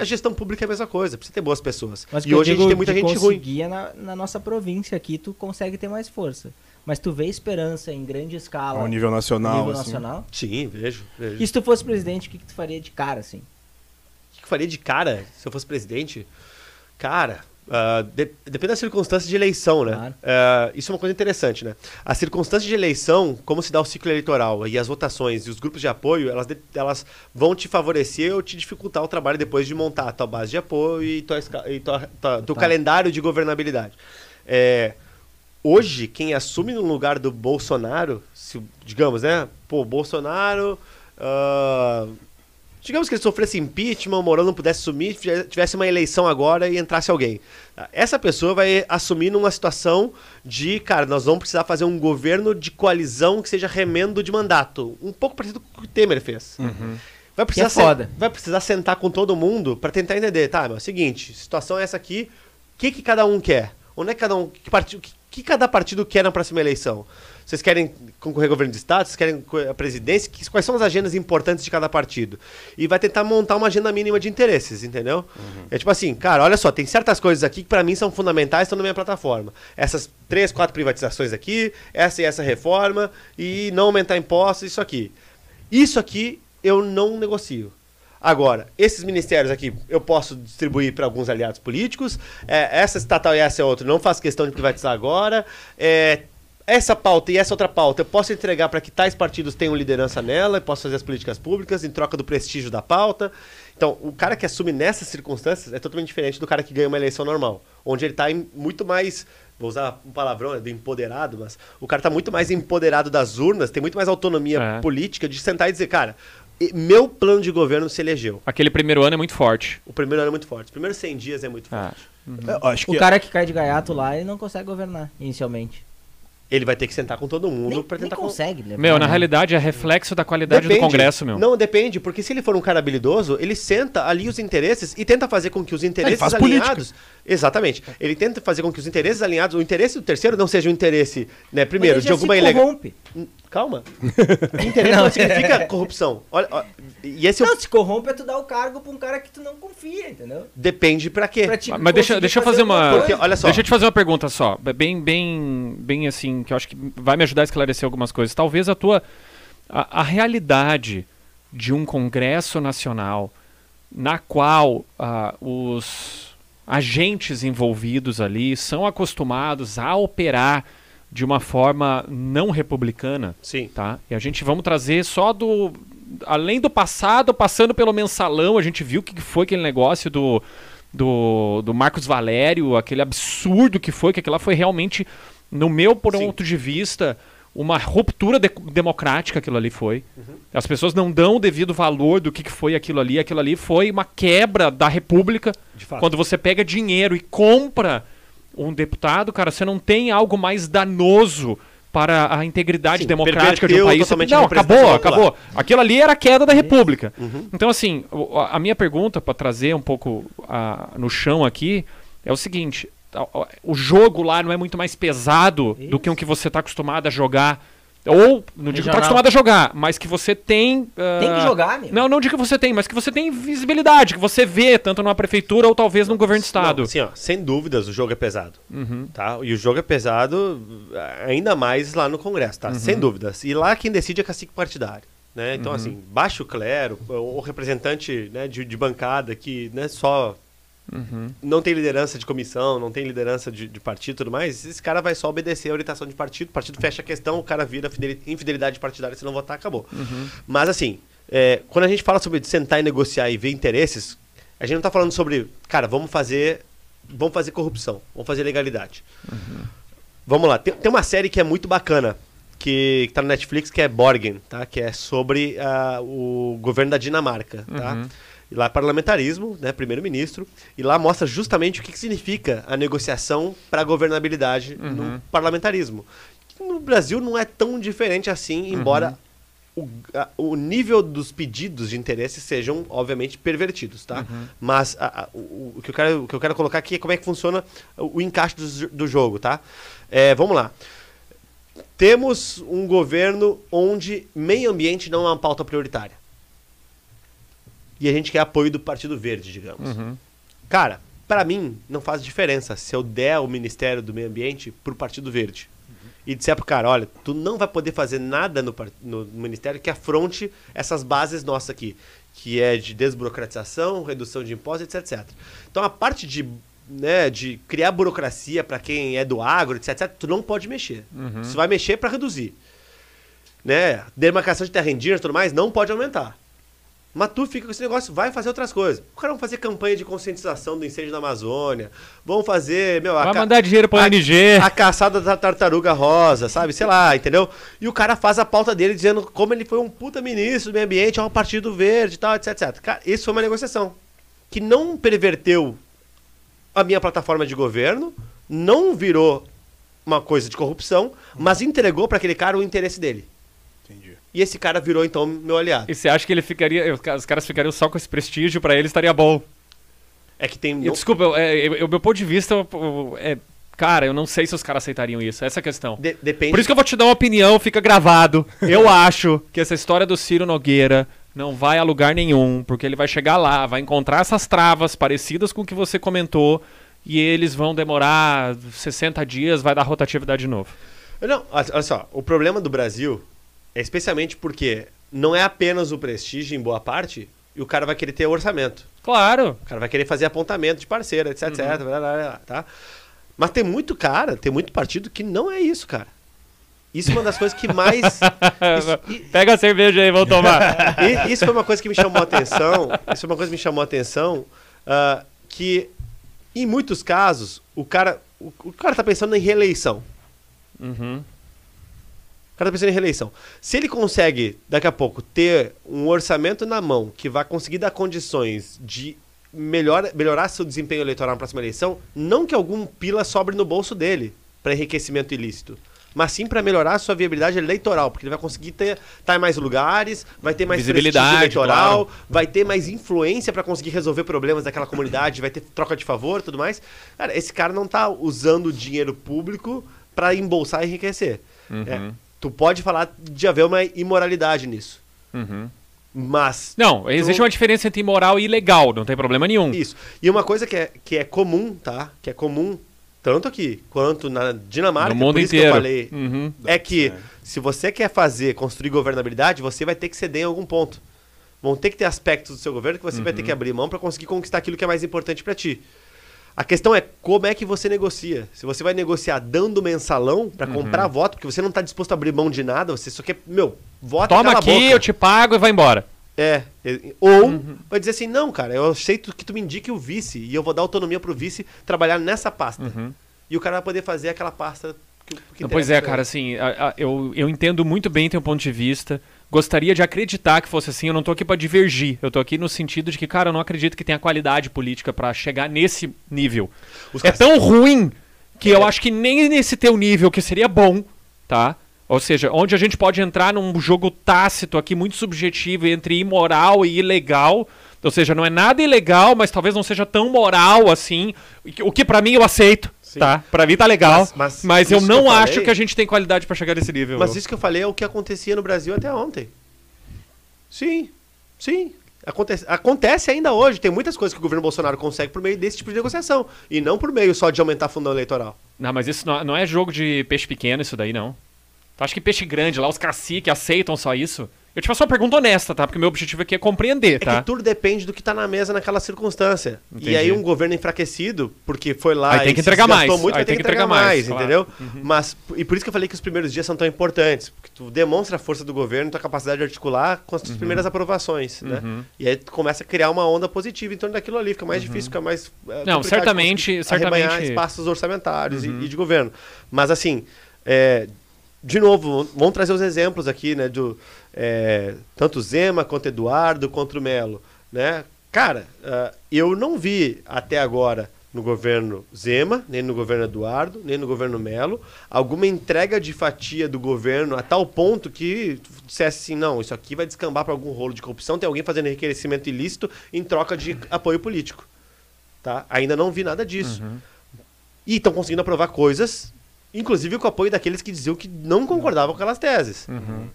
A gestão pública é a mesma coisa, precisa ter boas pessoas. Mas e que hoje a gente tem muita gente ruim. é na, na nossa província aqui, tu consegue ter mais força. Mas tu vê esperança em grande escala. Ao nível nacional, nível assim. nacional. Sim, vejo. vejo. E se tu fosse presidente, o que, que tu faria de cara, assim? O que eu faria de cara se eu fosse presidente? Cara, ah, de- depende da circunstância de eleição, né? Claro. Ah, isso é uma coisa interessante, né? A circunstância de eleição, como se dá o ciclo eleitoral e as votações e os grupos de apoio, elas, de- elas vão te favorecer ou te dificultar o trabalho depois de montar a tua base de apoio e, tua, e tua- tua- teu Tá. calendário de governabilidade. É, hoje, quem assume no lugar do Bolsonaro, se, digamos, né? Pô, Bolsonaro. ah, Digamos que ele sofresse impeachment, o Mourão não pudesse assumir, tivesse uma eleição agora e entrasse alguém. Essa pessoa vai assumir numa situação de, cara, nós vamos precisar fazer um governo de coalizão que seja remendo de mandato. Um pouco parecido com o que o Temer fez. Uhum. Vai precisar, é foda. vai precisar sentar com todo mundo para tentar entender, tá, meu, é o seguinte, situação é essa aqui, o que, que cada um quer? Onde é que cada um, que, partido, que, que cada partido quer na próxima eleição? Vocês querem concorrer ao governo de estado? Vocês querem a presidência? Quais são as agendas importantes de cada partido? E vai tentar montar uma agenda mínima de interesses, entendeu? Uhum. É tipo assim, cara, olha só, tem certas coisas aqui que para mim são fundamentais, estão na minha plataforma. Essas três, quatro privatizações aqui, essa e essa reforma, e não aumentar impostos, isso aqui. Isso aqui eu não negocio. Agora, esses ministérios aqui eu posso distribuir para alguns aliados políticos, é, essa estatal e essa é outra, não faço questão de privatizar agora. É, essa pauta e essa outra pauta eu posso entregar para que tais partidos tenham liderança nela, eu posso fazer as políticas públicas em troca do prestígio da pauta. Então, o cara que assume nessas circunstâncias é totalmente diferente do cara que ganha uma eleição normal, onde ele está muito mais, vou usar um palavrão, é do empoderado, mas o cara está muito mais empoderado das urnas, tem muito mais autonomia é. política de sentar e dizer, cara, meu plano de governo se elegeu. Aquele primeiro ano é muito forte. O primeiro ano é muito forte. Os primeiros 100 dias é muito ah. forte. Uhum. o cara que cai de gaiato lá, ele não consegue governar, inicialmente ele vai ter que sentar com todo mundo para tentar nem consegue levar, Meu, na né? realidade é reflexo da qualidade depende. do Congresso, meu. Não, depende, porque se ele for um cara habilidoso, ele senta ali os interesses e tenta fazer com que os interesses alinhados. Política. Exatamente. Ele tenta fazer com que os interesses alinhados, o interesse do terceiro não seja o interesse, né, primeiro, de alguma ilegal. Calma. Interesse não, não significa corrupção. Olha, olha, e esse é não, é o... se corrompe é tu dar o cargo pra um cara que tu não confia, entendeu? Depende pra quê. Pra Mas deixa, deixa eu fazer uma. Porque, olha só. Deixa eu te fazer uma pergunta só. Bem, bem, bem assim, que eu acho que vai me ajudar a esclarecer algumas coisas. Talvez a tua. A, a realidade de um Congresso Nacional na qual uh, os agentes envolvidos ali são acostumados a operar de uma forma não republicana. Sim. Tá? E a gente vamos trazer só do. Além do passado, passando pelo mensalão, a gente viu o que foi aquele negócio do, do, do Marcos Valério, aquele absurdo que foi, que aquilo lá foi realmente, no meu ponto Sim. de vista, uma ruptura de democrática aquilo ali foi. Uhum. As pessoas não dão o devido valor do que, que foi aquilo ali. Aquilo ali foi uma quebra da república. Quando você pega dinheiro e compra um deputado, cara, você não tem algo mais danoso para a integridade Sim, democrática de um país. Não, acabou, acabou. Aquilo ali era a queda da República. Uhum. Então, assim, a minha pergunta para trazer um pouco a, no chão aqui é o seguinte: o jogo lá não é muito mais pesado Isso. do que o que você está acostumado a jogar ou, não digo que tá acostumado a jogar, mas que você tem. Uh... Tem que jogar, meu. Não, não digo que você tem, mas que você tem visibilidade, que você vê, tanto numa prefeitura ou talvez num governo de estado. sim, ó, sem dúvidas o jogo é pesado. Uhum. Tá? E o jogo é pesado ainda mais lá no Congresso, tá? Uhum. Sem dúvidas. E lá quem decide é cacique partidário. Né? Então, uhum. assim, baixo clero, o representante né, de, de bancada que né, só Uhum. Não tem liderança de comissão, não tem liderança de, de partido e tudo mais. Esse cara vai só obedecer a orientação de partido, o partido fecha a questão, o cara vira infidelidade partidária, se não votar, acabou. Uhum. Mas assim, é, quando a gente fala sobre sentar e negociar e ver interesses, a gente não está falando sobre, cara, vamos fazer. Vamos fazer corrupção, vamos fazer legalidade. Uhum. Vamos lá, tem, tem, uma série que é muito bacana, que, está no Netflix, que é Borgen, tá? Que é sobre uh, o governo da Dinamarca, tá? Uhum. E lá é parlamentarismo, né, primeiro-ministro, e lá mostra justamente o que, que significa a negociação para a governabilidade uhum. no parlamentarismo. No Brasil não é tão diferente assim, embora uhum. o, a, o nível dos pedidos de interesse sejam, obviamente, pervertidos, tá? Uhum. Mas a, a, o, o, que eu quero, o que eu quero colocar aqui é como é que funciona o, o encaixe do, do jogo, tá? É, vamos lá. Temos um governo onde meio ambiente não é uma pauta prioritária e a gente quer apoio do Partido Verde, digamos. Uhum. Cara, para mim não faz diferença se eu der o Ministério do Meio Ambiente pro Partido Verde. Uhum. E disser pro cara, olha, tu não vai poder fazer nada no, no Ministério que afronte essas bases nossas aqui, que é de desburocratização, redução de impostos, etc, etc. Então a parte de né, de criar burocracia para quem é do agro, etc, etc, tu não pode mexer. Uhum. Você vai mexer para reduzir. Né? Demarcação de terra indígena e tudo mais não pode aumentar. Mas tu fica com esse negócio, vai fazer outras coisas. O cara vai fazer campanha de conscientização do incêndio da Amazônia. Vão fazer, meu, Vai mandar dinheiro pra a- ONG. A caçada da tartaruga rosa, sabe? Sei lá, entendeu? E o cara faz a pauta dele dizendo como ele foi um puta ministro do meio ambiente ao Partido Verde e tal, etc, etc. Cara, isso foi uma negociação que não perverteu a minha plataforma de governo, não virou uma coisa de corrupção, mas entregou pra aquele cara o interesse dele. Entendi. E esse cara virou então meu aliado. E você acha que ele ficaria. Os caras ficariam só com esse prestígio, pra ele estaria bom. É que tem. E, desculpa, eu- é, eu- o meu ponto de vista eu- é. Cara, eu não sei se os caras aceitariam isso. Essa é a questão. de- depende. Por isso que eu vou te dar uma opinião, fica gravado. Eu acho que essa história do Ciro Nogueira não vai a lugar nenhum, porque ele vai chegar lá, vai encontrar essas travas parecidas com o que você comentou, e eles vão demorar 60 dias, vai dar rotatividade de novo. Não, olha só, o problema do Brasil especialmente porque não é apenas o prestígio em boa parte, e o cara vai querer ter orçamento. Claro. O cara vai querer fazer apontamento de parceiro, etc, etc, blá, blá, blá, tá? Mas tem muito cara, tem muito partido que não é isso, cara. Isso é uma das coisas que mais. isso, Pega a cerveja aí, vamos tomar. isso foi uma coisa que me chamou a atenção. Isso foi uma coisa que me chamou a atenção. ah, que em muitos casos, o cara. O, o cara tá pensando em reeleição. Uhum. O cara tá pensando em reeleição. Se ele consegue, daqui a pouco, ter um orçamento na mão que vai conseguir dar condições de melhor, melhorar seu desempenho eleitoral na próxima eleição, não que algum pila sobre no bolso dele para enriquecimento ilícito, mas sim para melhorar a sua viabilidade eleitoral, porque ele vai conseguir ter, estar em mais lugares, vai ter mais Visibilidade, eleitoral, claro. vai ter mais influência para conseguir resolver problemas daquela comunidade, vai ter troca de favor e tudo mais. Cara, esse cara não tá usando o dinheiro público para embolsar e enriquecer. É, tu pode falar de haver uma imoralidade nisso. Uhum. Mas. Não, existe uma diferença entre imoral e ilegal, não tem problema nenhum. Isso. E uma coisa que é, que é comum, tá? Que é comum, tanto aqui quanto na Dinamarca, No mundo por isso inteiro. que eu falei, Uhum. é que se você quer fazer, construir governabilidade, você vai ter que ceder em algum ponto. Vão ter que ter aspectos do seu governo que você vai Uhum. ter que abrir mão para conseguir conquistar aquilo que é mais importante para ti. A questão é como é que você negocia. Se você vai negociar dando mensalão para Uhum. comprar voto, porque você não tá disposto a abrir mão de nada, você só quer, meu, vota e Toma aqui, boca. eu te pago e vai embora. É. Ou Uhum. vai dizer assim, não, cara, eu aceito que tu me indique o vice e eu vou dar autonomia pro vice trabalhar nessa pasta. Uhum. E o cara vai poder fazer aquela pasta que, que pois é, cara, assim, eu, eu entendo muito bem teu ponto de vista. Gostaria de acreditar que fosse assim. Eu não tô aqui pra divergir. Eu tô aqui no sentido de que, cara, eu não acredito que tenha qualidade política pra chegar nesse nível. Os É caras- tão ruim que eu acho que nem nesse teu nível, que seria bom, tá? Ou seja, onde a gente pode entrar num jogo tácito aqui, muito subjetivo, entre imoral e ilegal. Ou seja, não é nada ilegal, mas talvez não seja tão moral assim. O que pra mim eu aceito, Sim. tá? Pra mim tá legal. Mas- Mas, mas eu isso que não eu acho falei- que a gente tem qualidade pra chegar nesse nível. Mas isso que eu falei é o que acontecia no Brasil até ontem. Sim, sim. Acontece, acontece ainda hoje. Tem muitas coisas que o governo Bolsonaro consegue por meio desse tipo de negociação. E não por meio só de aumentar fundão eleitoral. Não, mas isso não, não é jogo de peixe pequeno, isso daí, não. Tu acha que peixe grande, lá os caciques aceitam só isso? Eu te faço uma pergunta honesta, tá? Porque o meu objetivo aqui é compreender, É tá? que tudo depende do que tá na mesa naquela circunstância. Entendi. E aí um governo enfraquecido, porque foi lá Aí tem e que entregar mais. muito, Aí tem que entregar, mais, entendeu? Uhum. Mas, e por isso que eu falei que os primeiros dias são tão importantes, porque tu demonstra a força do governo, tua capacidade de articular com as Uhum. tuas primeiras aprovações, né? E aí tu começa a criar uma onda positiva em torno daquilo ali, fica mais difícil, fica mais é, Uhum. Não, certamente- certamente- espaços orçamentários Uhum. e, e de governo. Mas assim, é, de novo, vamos trazer os exemplos aqui, né? Do, é, tanto Zema quanto Eduardo, quanto Melo, né? Cara, ah, eu não vi até agora no governo Zema, nem no governo Eduardo, nem no governo Melo, alguma entrega de fatia do governo a tal ponto que dissesse assim, não, isso aqui vai descambar para algum rolo de corrupção, tem alguém fazendo enriquecimento ilícito em troca de apoio político. Tá? Ainda não vi nada disso. E estão conseguindo aprovar coisas, inclusive com o apoio daqueles que diziam que não concordavam com aquelas teses. Uhum.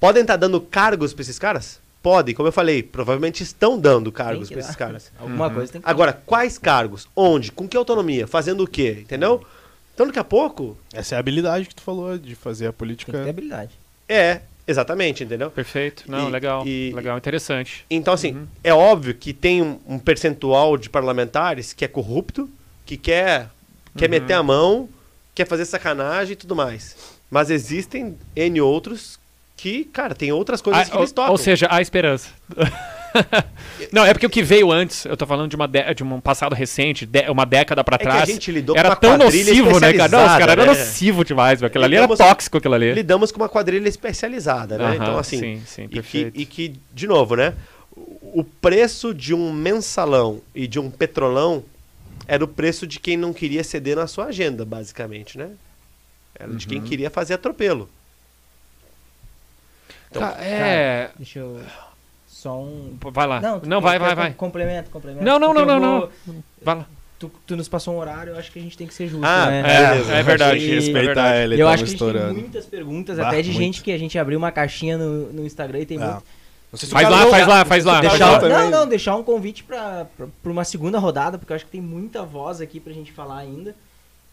Podem estar dando cargos para esses caras? Podem, como eu falei, provavelmente estão dando cargos para esses caras. Alguma coisa tem que Agora, quais cargos? Onde? Com que autonomia? Fazendo o quê? Entendeu? Então, daqui a pouco, Essa é a habilidade que tu falou de fazer a tem que política. ter habilidade. é, exatamente, entendeu? Perfeito. Não, E- legal. e- legal, interessante. Então, assim, é óbvio que tem um, um percentual de parlamentares que é corrupto, que quer, quer meter a mão, quer fazer sacanagem e tudo mais. Mas existem N outros que, cara, tem outras coisas Ah, que eles tocam. ou seja, há esperança. Não, é porque o que veio antes, eu tô falando de, uma de, de um passado recente, de- uma década pra É que a trás. gente lidou com era uma tão nocivo, né, cara? Não, os caras eram né? nocivo demais, velho. Aquilo ali era tóxico, aquilo ali. lidamos com uma quadrilha especializada, né? Aham, então, assim. sim, sim, e, que, perfeito. e que, de novo, né? O preço de um mensalão e de um petrolão era o preço de quem não queria ceder na sua agenda, basicamente, né? Era de Uhum. quem queria fazer atropelo. Então, Ca- é. Deixa eu. Só um. Vai lá. Não, Não, vai, vai, vai. Complemento, complemento. Não, não, não, não, vou- não. Vai lá. Tu, tu nos passou um horário, eu acho que a gente tem que ser justo, Ah, né? É, é verdade. E- é Respeitar ele, eu tamo acho que a gente tem muitas perguntas, Bah, até de muito. gente que a gente abriu uma caixinha no, no Instagram e tem Ah. muito. Não sei se Faz lá, faz lá, faz lá. Deixar. Não, não, deixar um convite pra, pra, pra uma segunda rodada, porque eu acho que tem muita voz aqui pra gente falar ainda.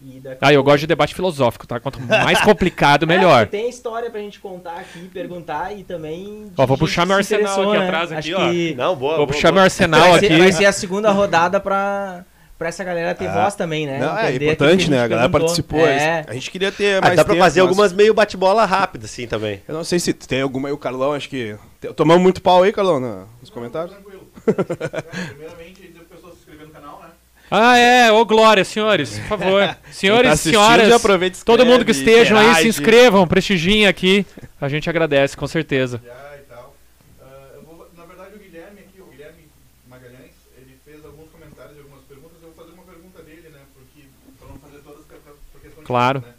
E daqui Ah, eu gosto de debate filosófico, tá? Quanto mais complicado, É, melhor. tem história pra gente contar aqui, perguntar e também. Ó, vou puxar meu se arsenal aqui né? atrás, Acho aqui, ó. que Não, boa. Vou boa, puxar boa. meu arsenal vai, ser, aqui. vai ser a segunda rodada pra, pra essa galera ter É. voz também, né? Não, é importante, né? gente A galera participou. É. A gente queria ter Ah, mais dá pra tempo, fazer mas- algumas meio bate-bola rápido, assim, também. Eu não sei se tem alguma aí, o Carlão, acho que... Tomamos muito pau aí, Carlão, nos comentários? Tranquilo. É, primeiramente, pessoas se inscrever no canal, né? Ah, é. Ô, Glória, senhores, por favor. Senhores tá e assistindo, senhoras, já aproveita e todo escreve, mundo que estejam aí, se inscrevam, prestigiem aqui. A gente agradece, com certeza. Já e tal. Ah, eu vou- na verdade, o Guilherme aqui, o Guilherme Magalhães, ele fez alguns comentários e algumas perguntas. Eu vou fazer uma pergunta dele, né? Porque, pra não fazer todas por por questão de Claro. né?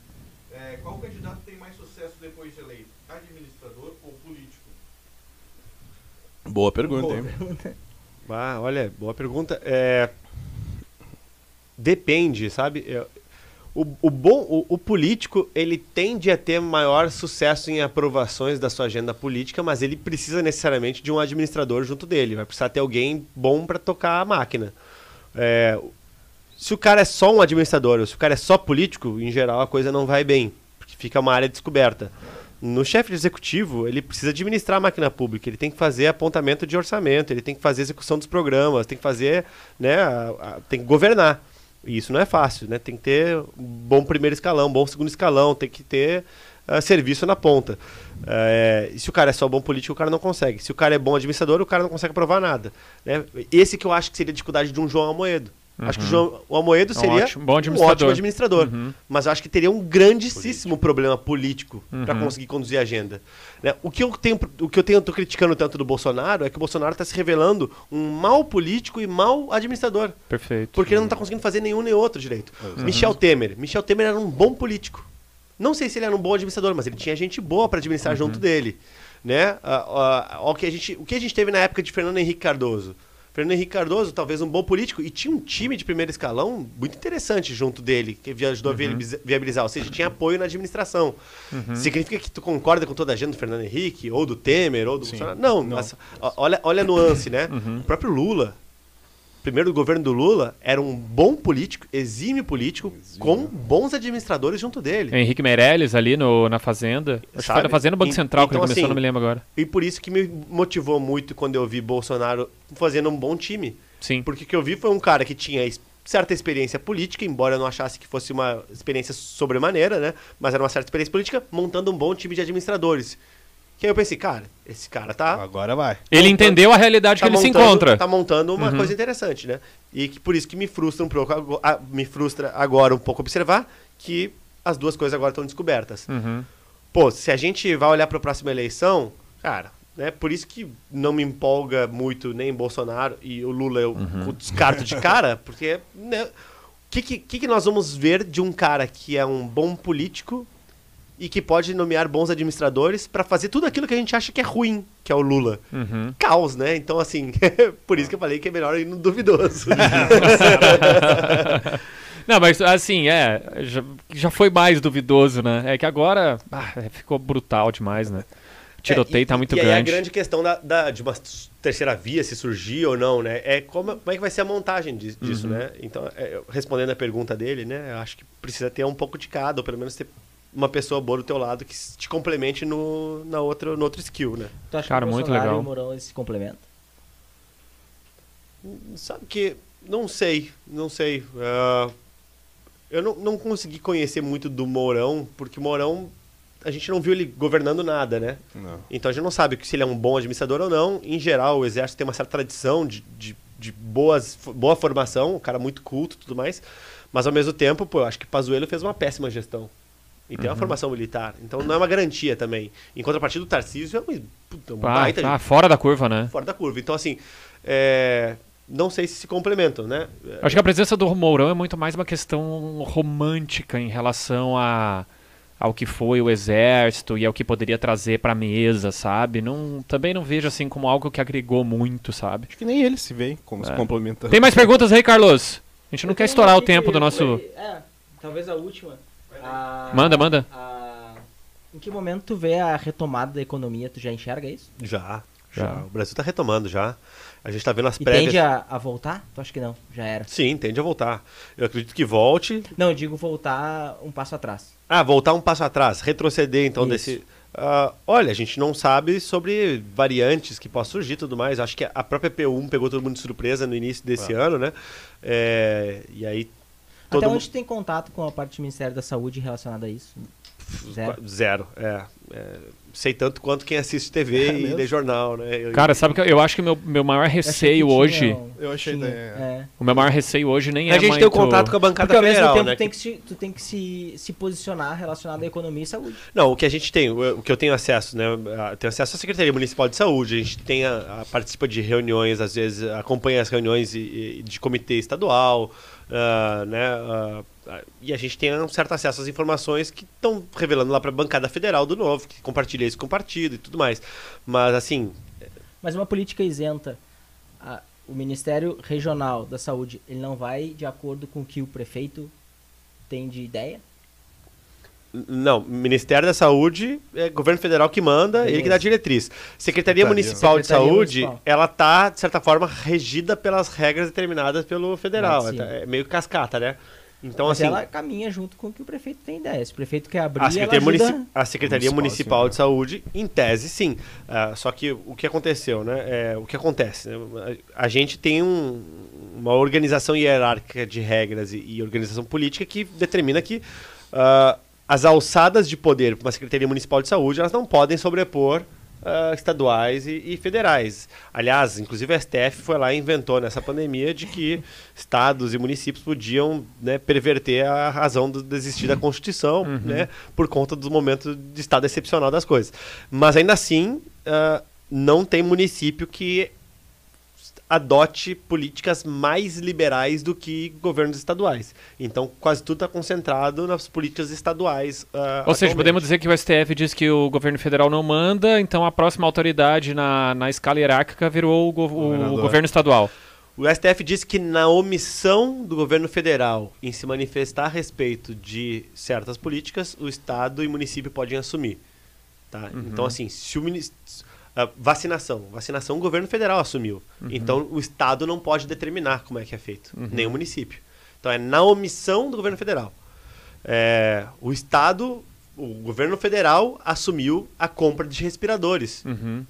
É, qual candidato tem mais sucesso depois de eleito? Administrador ou político? Boa pergunta, hein? Ah, olha, boa pergunta. É, Depende, sabe? Eu- O, o bom, o, o político, ele tende a ter maior sucesso em aprovações da sua agenda política, mas ele precisa necessariamente de um administrador junto dele. Vai precisar ter alguém bom para tocar a máquina. É, se o cara é só um administrador, ou se o cara é só político, em geral a coisa não vai bem, porque fica uma área descoberta. No chefe de executivo, ele precisa administrar a máquina pública, ele tem que fazer apontamento de orçamento, ele tem que fazer execução dos programas, tem que fazer, né, a- a- tem que governar. E isso não é fácil, né? Tem que ter um bom primeiro escalão, um bom segundo escalão, tem que ter ah, serviço na ponta. É, e se o cara é só bom político, o cara não consegue. Se o cara é bom administrador, o cara não consegue aprovar nada. Né? Esse que eu acho que seria a dificuldade de um João Amoedo. Acho que o, João, o Amoedo Um seria ótimo- bom um administrador. ótimo administrador. Uhum. Mas eu acho que teria um grandíssimo problema político para Uhum. conseguir conduzir a agenda. Né? O que eu tenho, o que eu tenho, tô criticando tanto do Bolsonaro é que o Bolsonaro está se revelando um mau político e mau administrador. Perfeito. Porque ele não está conseguindo fazer nenhum nem outro direito. Michel Temer. Michel Temer era um bom político. Não sei se ele era um bom administrador, mas ele tinha gente boa para administrar junto dele. Né? Ah, ah, o, que a gente, o que a gente teve na época de Fernando Henrique Cardoso? Fernando Henrique Cardoso, talvez um bom político, e tinha um time de primeiro escalão muito interessante junto dele, que ajudou a viabiliza- viabilizar. Ou seja, tinha apoio na administração. Significa que tu concorda com toda a agenda do Fernando Henrique, ou do Temer, ou do Bolsonaro? Não, mas, ó, olha, olha a nuance, né? O próprio Lula, primeiro governo do Lula, era um bom político, exímio político, com bons administradores junto dele. Henrique Meirelles ali no, na Fazenda. Acho que foi na Fazenda Banco Central que ele então, começou, assim, não me lembro agora. E por isso que me motivou muito quando eu vi Bolsonaro fazendo um bom time. Sim. Porque o que eu vi foi um cara que tinha certa experiência política, embora eu não achasse que fosse uma experiência sobremaneira, né? Mas era uma certa experiência política, montando um bom time de administradores. Que aí eu pensei, cara, esse cara tá. Agora vai. Ele montando- entendeu a realidade que ele se montando- encontra. Tá montando uma Uhum. coisa interessante, né? E que por isso que me frustra um pouco, me frustra agora um pouco observar que as duas coisas agora estão descobertas. Uhum. Pô, se a gente vai olhar para a próxima eleição, cara, né? Por isso que não me empolga muito nem Bolsonaro e o Lula eu Uhum. descarto de cara, porque né, que, que que nós vamos ver de um cara que é um bom político e que pode nomear bons administradores para fazer tudo aquilo que a gente acha que é ruim, que é o Lula. Uhum. Caos, né? Então, assim, por isso que eu falei que é melhor ir no duvidoso. Não, mas assim, é. Já, já foi mais duvidoso, né? É que agora ah, é, ficou brutal demais, né? O tiroteio É, e- tá muito e aí grande. a grande questão da, da- de uma terceira via, se surgir ou não, né? É como, como é que vai ser a montagem di- disso, Uhum. né? Então, é, respondendo a pergunta dele, né? Eu acho que precisa ter um pouco de cada, ou pelo menos ter uma pessoa boa do teu lado que te complemente no, na outro, no outro skill, né? Tu acha Cara, que o muito legal. e o Mourão se complementam? Sabe que. Não sei, não sei. Ah, eu não, não consegui conhecer muito do Mourão, porque o Mourão a gente não viu ele governando nada, né? Não. Então a gente não sabe se ele é um bom administrador ou não. Em geral, o exército tem uma certa tradição de, de, de boas, boa formação, um cara muito culto e tudo mais. Mas ao mesmo tempo, pô, eu acho que Pazuello fez uma péssima gestão. E tem uma formação militar. Então não é uma garantia também. Em contrapartida, o Tarcísio é um, puta, um Ah, baita ah, fora da curva, né? fora da curva. Então, assim, é, não sei se se complementam, né? Acho que a presença do Mourão é muito mais uma questão romântica em relação a, ao que foi o exército e ao que poderia trazer pra mesa, sabe? Não, também não vejo assim como algo que agregou muito, sabe? Acho que nem ele se vê como se É. complementando. Tem mais perguntas aí, Carlos? A gente não Eu quer estourar o tempo que do nosso. É, talvez a última. A- Manda, manda. a- Em que momento tu vê a retomada da economia? Tu já enxerga isso? Já, já. Já. O Brasil está retomando já. A gente está vendo as E prévias. tende a, a voltar? Tu acha que não? Já era. Sim, tende a voltar. Eu acredito que volte. Não, eu digo voltar um passo atrás. Ah, voltar um passo atrás, retroceder então Isso. desse. Ah, olha, a gente não sabe sobre variantes que possam surgir e tudo mais. Acho que a própria P1 pegou todo mundo de surpresa no início desse ano, né? É, e aí. Todo Até mundo... onde tem contato com a parte do Ministério da Saúde relacionada a isso? Zero. Zero, é. É, Sei tanto quanto quem assiste TV É e lê jornal, né? Eu- Cara, sabe que eu- eu acho que o meu, meu maior Eu receio tinha hoje. um- Eu achei tinha, daí, é. O meu maior receio hoje nem é a gente muito... tem o contato com a bancada Porque ao mesmo federal, tempo né? tu tem que, se, tu tem que se, se posicionar relacionado à economia e saúde. Não, o que a gente tem, o o que eu tenho acesso, né? a- Tenho acesso à Secretaria Municipal de Saúde, a gente tem a, a- participa de reuniões, às vezes acompanha as reuniões e- e de comitê estadual, ah, né? ah, e a gente tem um certo acesso às informações que estão revelando lá para a bancada federal do Novo, que compartilha isso com o partido e tudo mais. Mas assim, Mas uma política isenta, a- o Ministério Regional da Saúde, ele não vai de acordo com o que o prefeito tem de ideia? Não, Ministério da Saúde é governo federal que manda, ele que dá diretriz. Secretaria Secretaria. Municipal de Secretaria Saúde, Municipal. ela tá, de certa forma, regida pelas regras determinadas pelo federal. Sim. É meio cascata, né? Então, Mas assim, ela caminha junto com o que o prefeito tem ideia. Se o prefeito quer abrir, a Secretaria, ela ajuda... Munici- a Secretaria Municipal, Municipal sim, de Saúde, em tese, sim. Ah, só que o que aconteceu, né? É, o que acontece? né? A, gente tem um- uma organização hierárquica de regras e, e organização política que determina que ah, as alçadas de poder para uma Secretaria Municipal de Saúde elas não podem sobrepor ah, estaduais e, e federais. Aliás, inclusive a STF foi lá e inventou nessa pandemia de que estados e municípios podiam né, perverter a razão do desistir da Constituição, né, por conta do momento de estado excepcional das coisas. Mas ainda assim, ah, não tem município que adote políticas mais liberais do que governos estaduais. Então, quase tudo está concentrado nas políticas estaduais. ah, Ou seja, podemos dizer que o STF diz que o governo federal não manda, então a próxima autoridade na, na escala hierárquica virou o, go- o governo estadual. O STF disse que na omissão do governo federal em se manifestar a respeito de certas políticas, o Estado e o município podem assumir. Tá? Então, assim, se o ministro. Vacinação. Vacinação o governo federal assumiu. Então, o Estado não pode determinar como é que é feito, nem o município. Então, é na omissão do governo federal. É, o Estado, o governo federal assumiu a compra de respiradores. Uhum.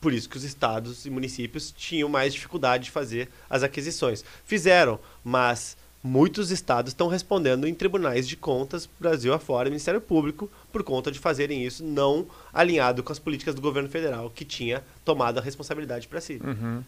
Por isso que os estados e municípios tinham mais dificuldade de fazer as aquisições. Fizeram, mas muitos estados estão respondendo em tribunais de contas, Brasil afora, Ministério Público, por conta de fazerem isso não alinhado com as políticas do governo federal, que tinha tomado a responsabilidade para si. Uhum.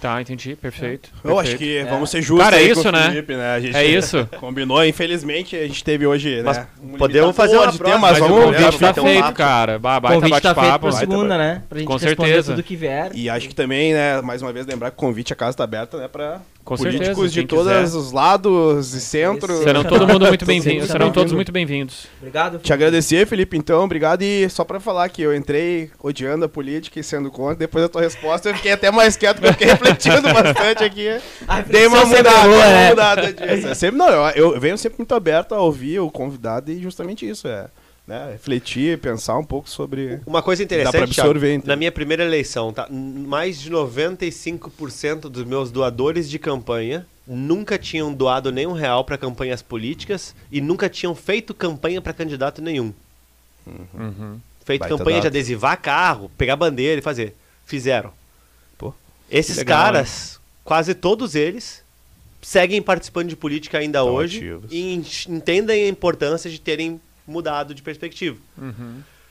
Tá, entendi. Perfeito. Eu acho que vamos ser justos Cara, é isso, o né? Felipe, né? A gente É isso. Combinou, infelizmente a gente teve hoje, Mas né? um podemos fazer uma de próxima, temas, mas Mas vamos o convite ver, tá feito, papo. cara. Ba- O Baita convite tá feito pra segunda, bate- né? Pra gente Com responder certeza. tudo que vier. E acho que também, né, mais uma vez lembrar que o convite a casa tá aberta, né, para Com políticos certeza, de todos os lados e centros. Serão todo mundo muito Todos bem-vindos. serão todos muito bem-vindos. Obrigado. Te agradecer, Felipe, então, obrigado. E só pra falar que eu entrei odiando a política e sendo contra, depois da tua resposta eu fiquei até mais quieto, porque eu fiquei refletindo bastante aqui. A Dei uma mudada, boa, uma né? mudada disso. É sempre, não, eu, eu venho sempre muito aberto a ouvir o convidado e justamente isso, é né, refletir, pensar um pouco sobre... Uma coisa Dá interessante, absorver, Thiago, na minha primeira eleição, tá? Mais de 95% dos meus doadores de campanha nunca tinham doado nenhum real para campanhas políticas e nunca tinham feito campanha para candidato nenhum. Uhum. Feito Baita campanha de dado. adesivar carro, pegar bandeira e fazer. Fizeram. Pô, Esses legal, caras, quase todos eles, seguem participando de política ainda Tão hoje ativos. e en- entendem a importância de terem mudado de perspectiva.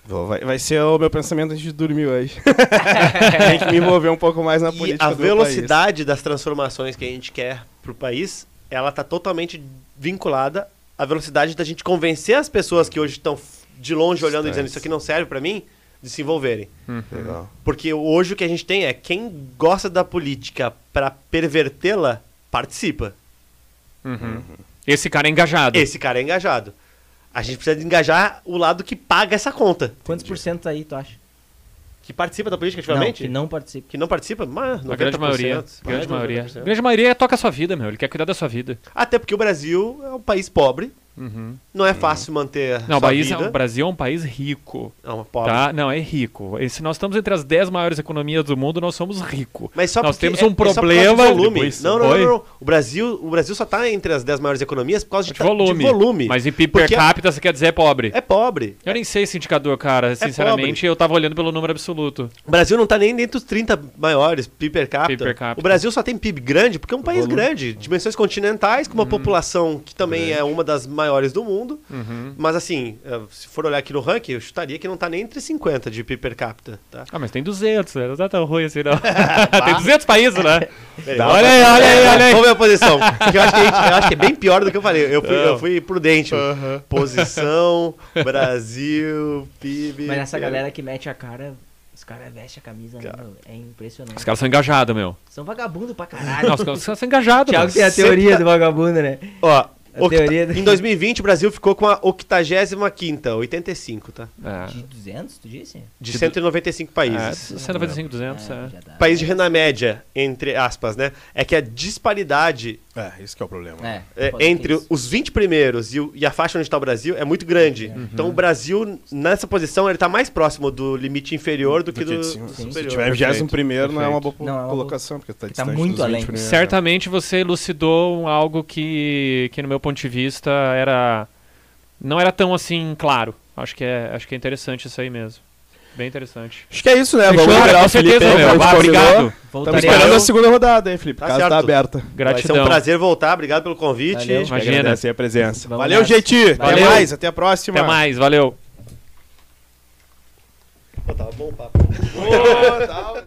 Vou- Vai, vai ser o meu pensamento antes de dormir hoje. Tem que me envolver um pouco mais na E política a do velocidade das transformações que a gente quer pro país, ela tá totalmente vinculada à velocidade da gente convencer as pessoas que hoje estão de longe olhando e dizendo isso aqui não serve pra mim, de se envolverem. Legal. Porque hoje o que a gente tem é quem gosta da política pra pervertê-la, participa. Uhum. Esse cara é engajado. Esse cara é engajado. A gente precisa de engajar o lado que paga essa conta. Quantos por cento aí tu acha? Que participa da política Não, ativamente? que não participa. Que não participa? Mas A grande 90%, maioria. Grande de maioria. 90%. A grande maioria toca a sua vida, meu. Ele quer cuidar da sua vida. Até porque o Brasil é um país pobre. Uhum. Não é fácil manter Não, país, o Brasil é um país rico. É uma pobre. Tá? Não, é rico. E se nós estamos entre as 10 maiores economias do mundo, nós somos ricos. Mas só Nós porque temos é- um é problema- de volume. Não, não, não, não. O Brasil, o Brasil só tá entre as 10 maiores economias por causa de, De volume. volume. Mas em PIB per Porque capita, você quer dizer é pobre. É pobre. Eu nem sei esse indicador, cara. Sinceramente, eu tava olhando pelo número absoluto. O Brasil não tá nem dentro dos 30 maiores PIB per capita. PIB per capita. O Brasil só tem PIB grande porque é um país Volume. grande, dimensões continentais, com uma população que também é uma das maiores do mundo. Uhum. Mas assim, eh, se for olhar aqui no ranking, eu chutaria que não tá nem entre 50 de PIB per capita, tá? Ah, mas tem 200, né? Não tá tão ruim assim, não. tem 200 países, né? Olha aí, olha aí, olha aí. Vamos ver a posição. Porque eu acho, que a gente- eu acho que é bem pior do que eu falei. Eu fui, eu fui prudente. Posição, Brasil, PIB. Mas essa galera que mete a cara, os caras vestem a camisa, né, meu? É impressionante. Os caras são engajados, meu. São vagabundo pra caralho. Não, os caras são engajados, Thiago tem a teoria tá- do vagabundo, né? Ó, A octa- teoria do- em 2020 o Brasil ficou com a 85ª, 85, tá? É. De 200, tu disse? De 195 É, países. 195, 200, é. já dá. País de renda média, entre aspas, né? É que a disparidade É, esse que é o problema. É, é, pode ser entre isso. os 20 primeiros e, o- e a faixa onde está o Brasil é muito grande. Uhum. Então o Brasil, nessa posição, ele tá mais próximo do limite inferior do que do, do Se superior. tiver em 21 primeiro, não é uma boa. Não, é uma colocação, porque tá, porque tá distante muito dos 20 além. primeiros. Certamente você elucidou algo que, que no meu ponto de vista era não era tão assim claro. Acho que é, acho que é interessante isso aí mesmo. Bem interessante. Acho que é isso, né? Fechou, Vamos esperar o Felipe. certeza, aí, meu. obrigado. Estamos esperando a segunda rodada, hein, Felipe? Tá Casa certo. tá aberta. Vai ser Gratidão. um prazer voltar. Obrigado pelo convite. Valeu. Imagina. Agradecer a presença. Vamos Valeu, nessa. gente. Até mais. Até a próxima. Até mais, valeu. Pô, tava bom o papo. Ô, tá.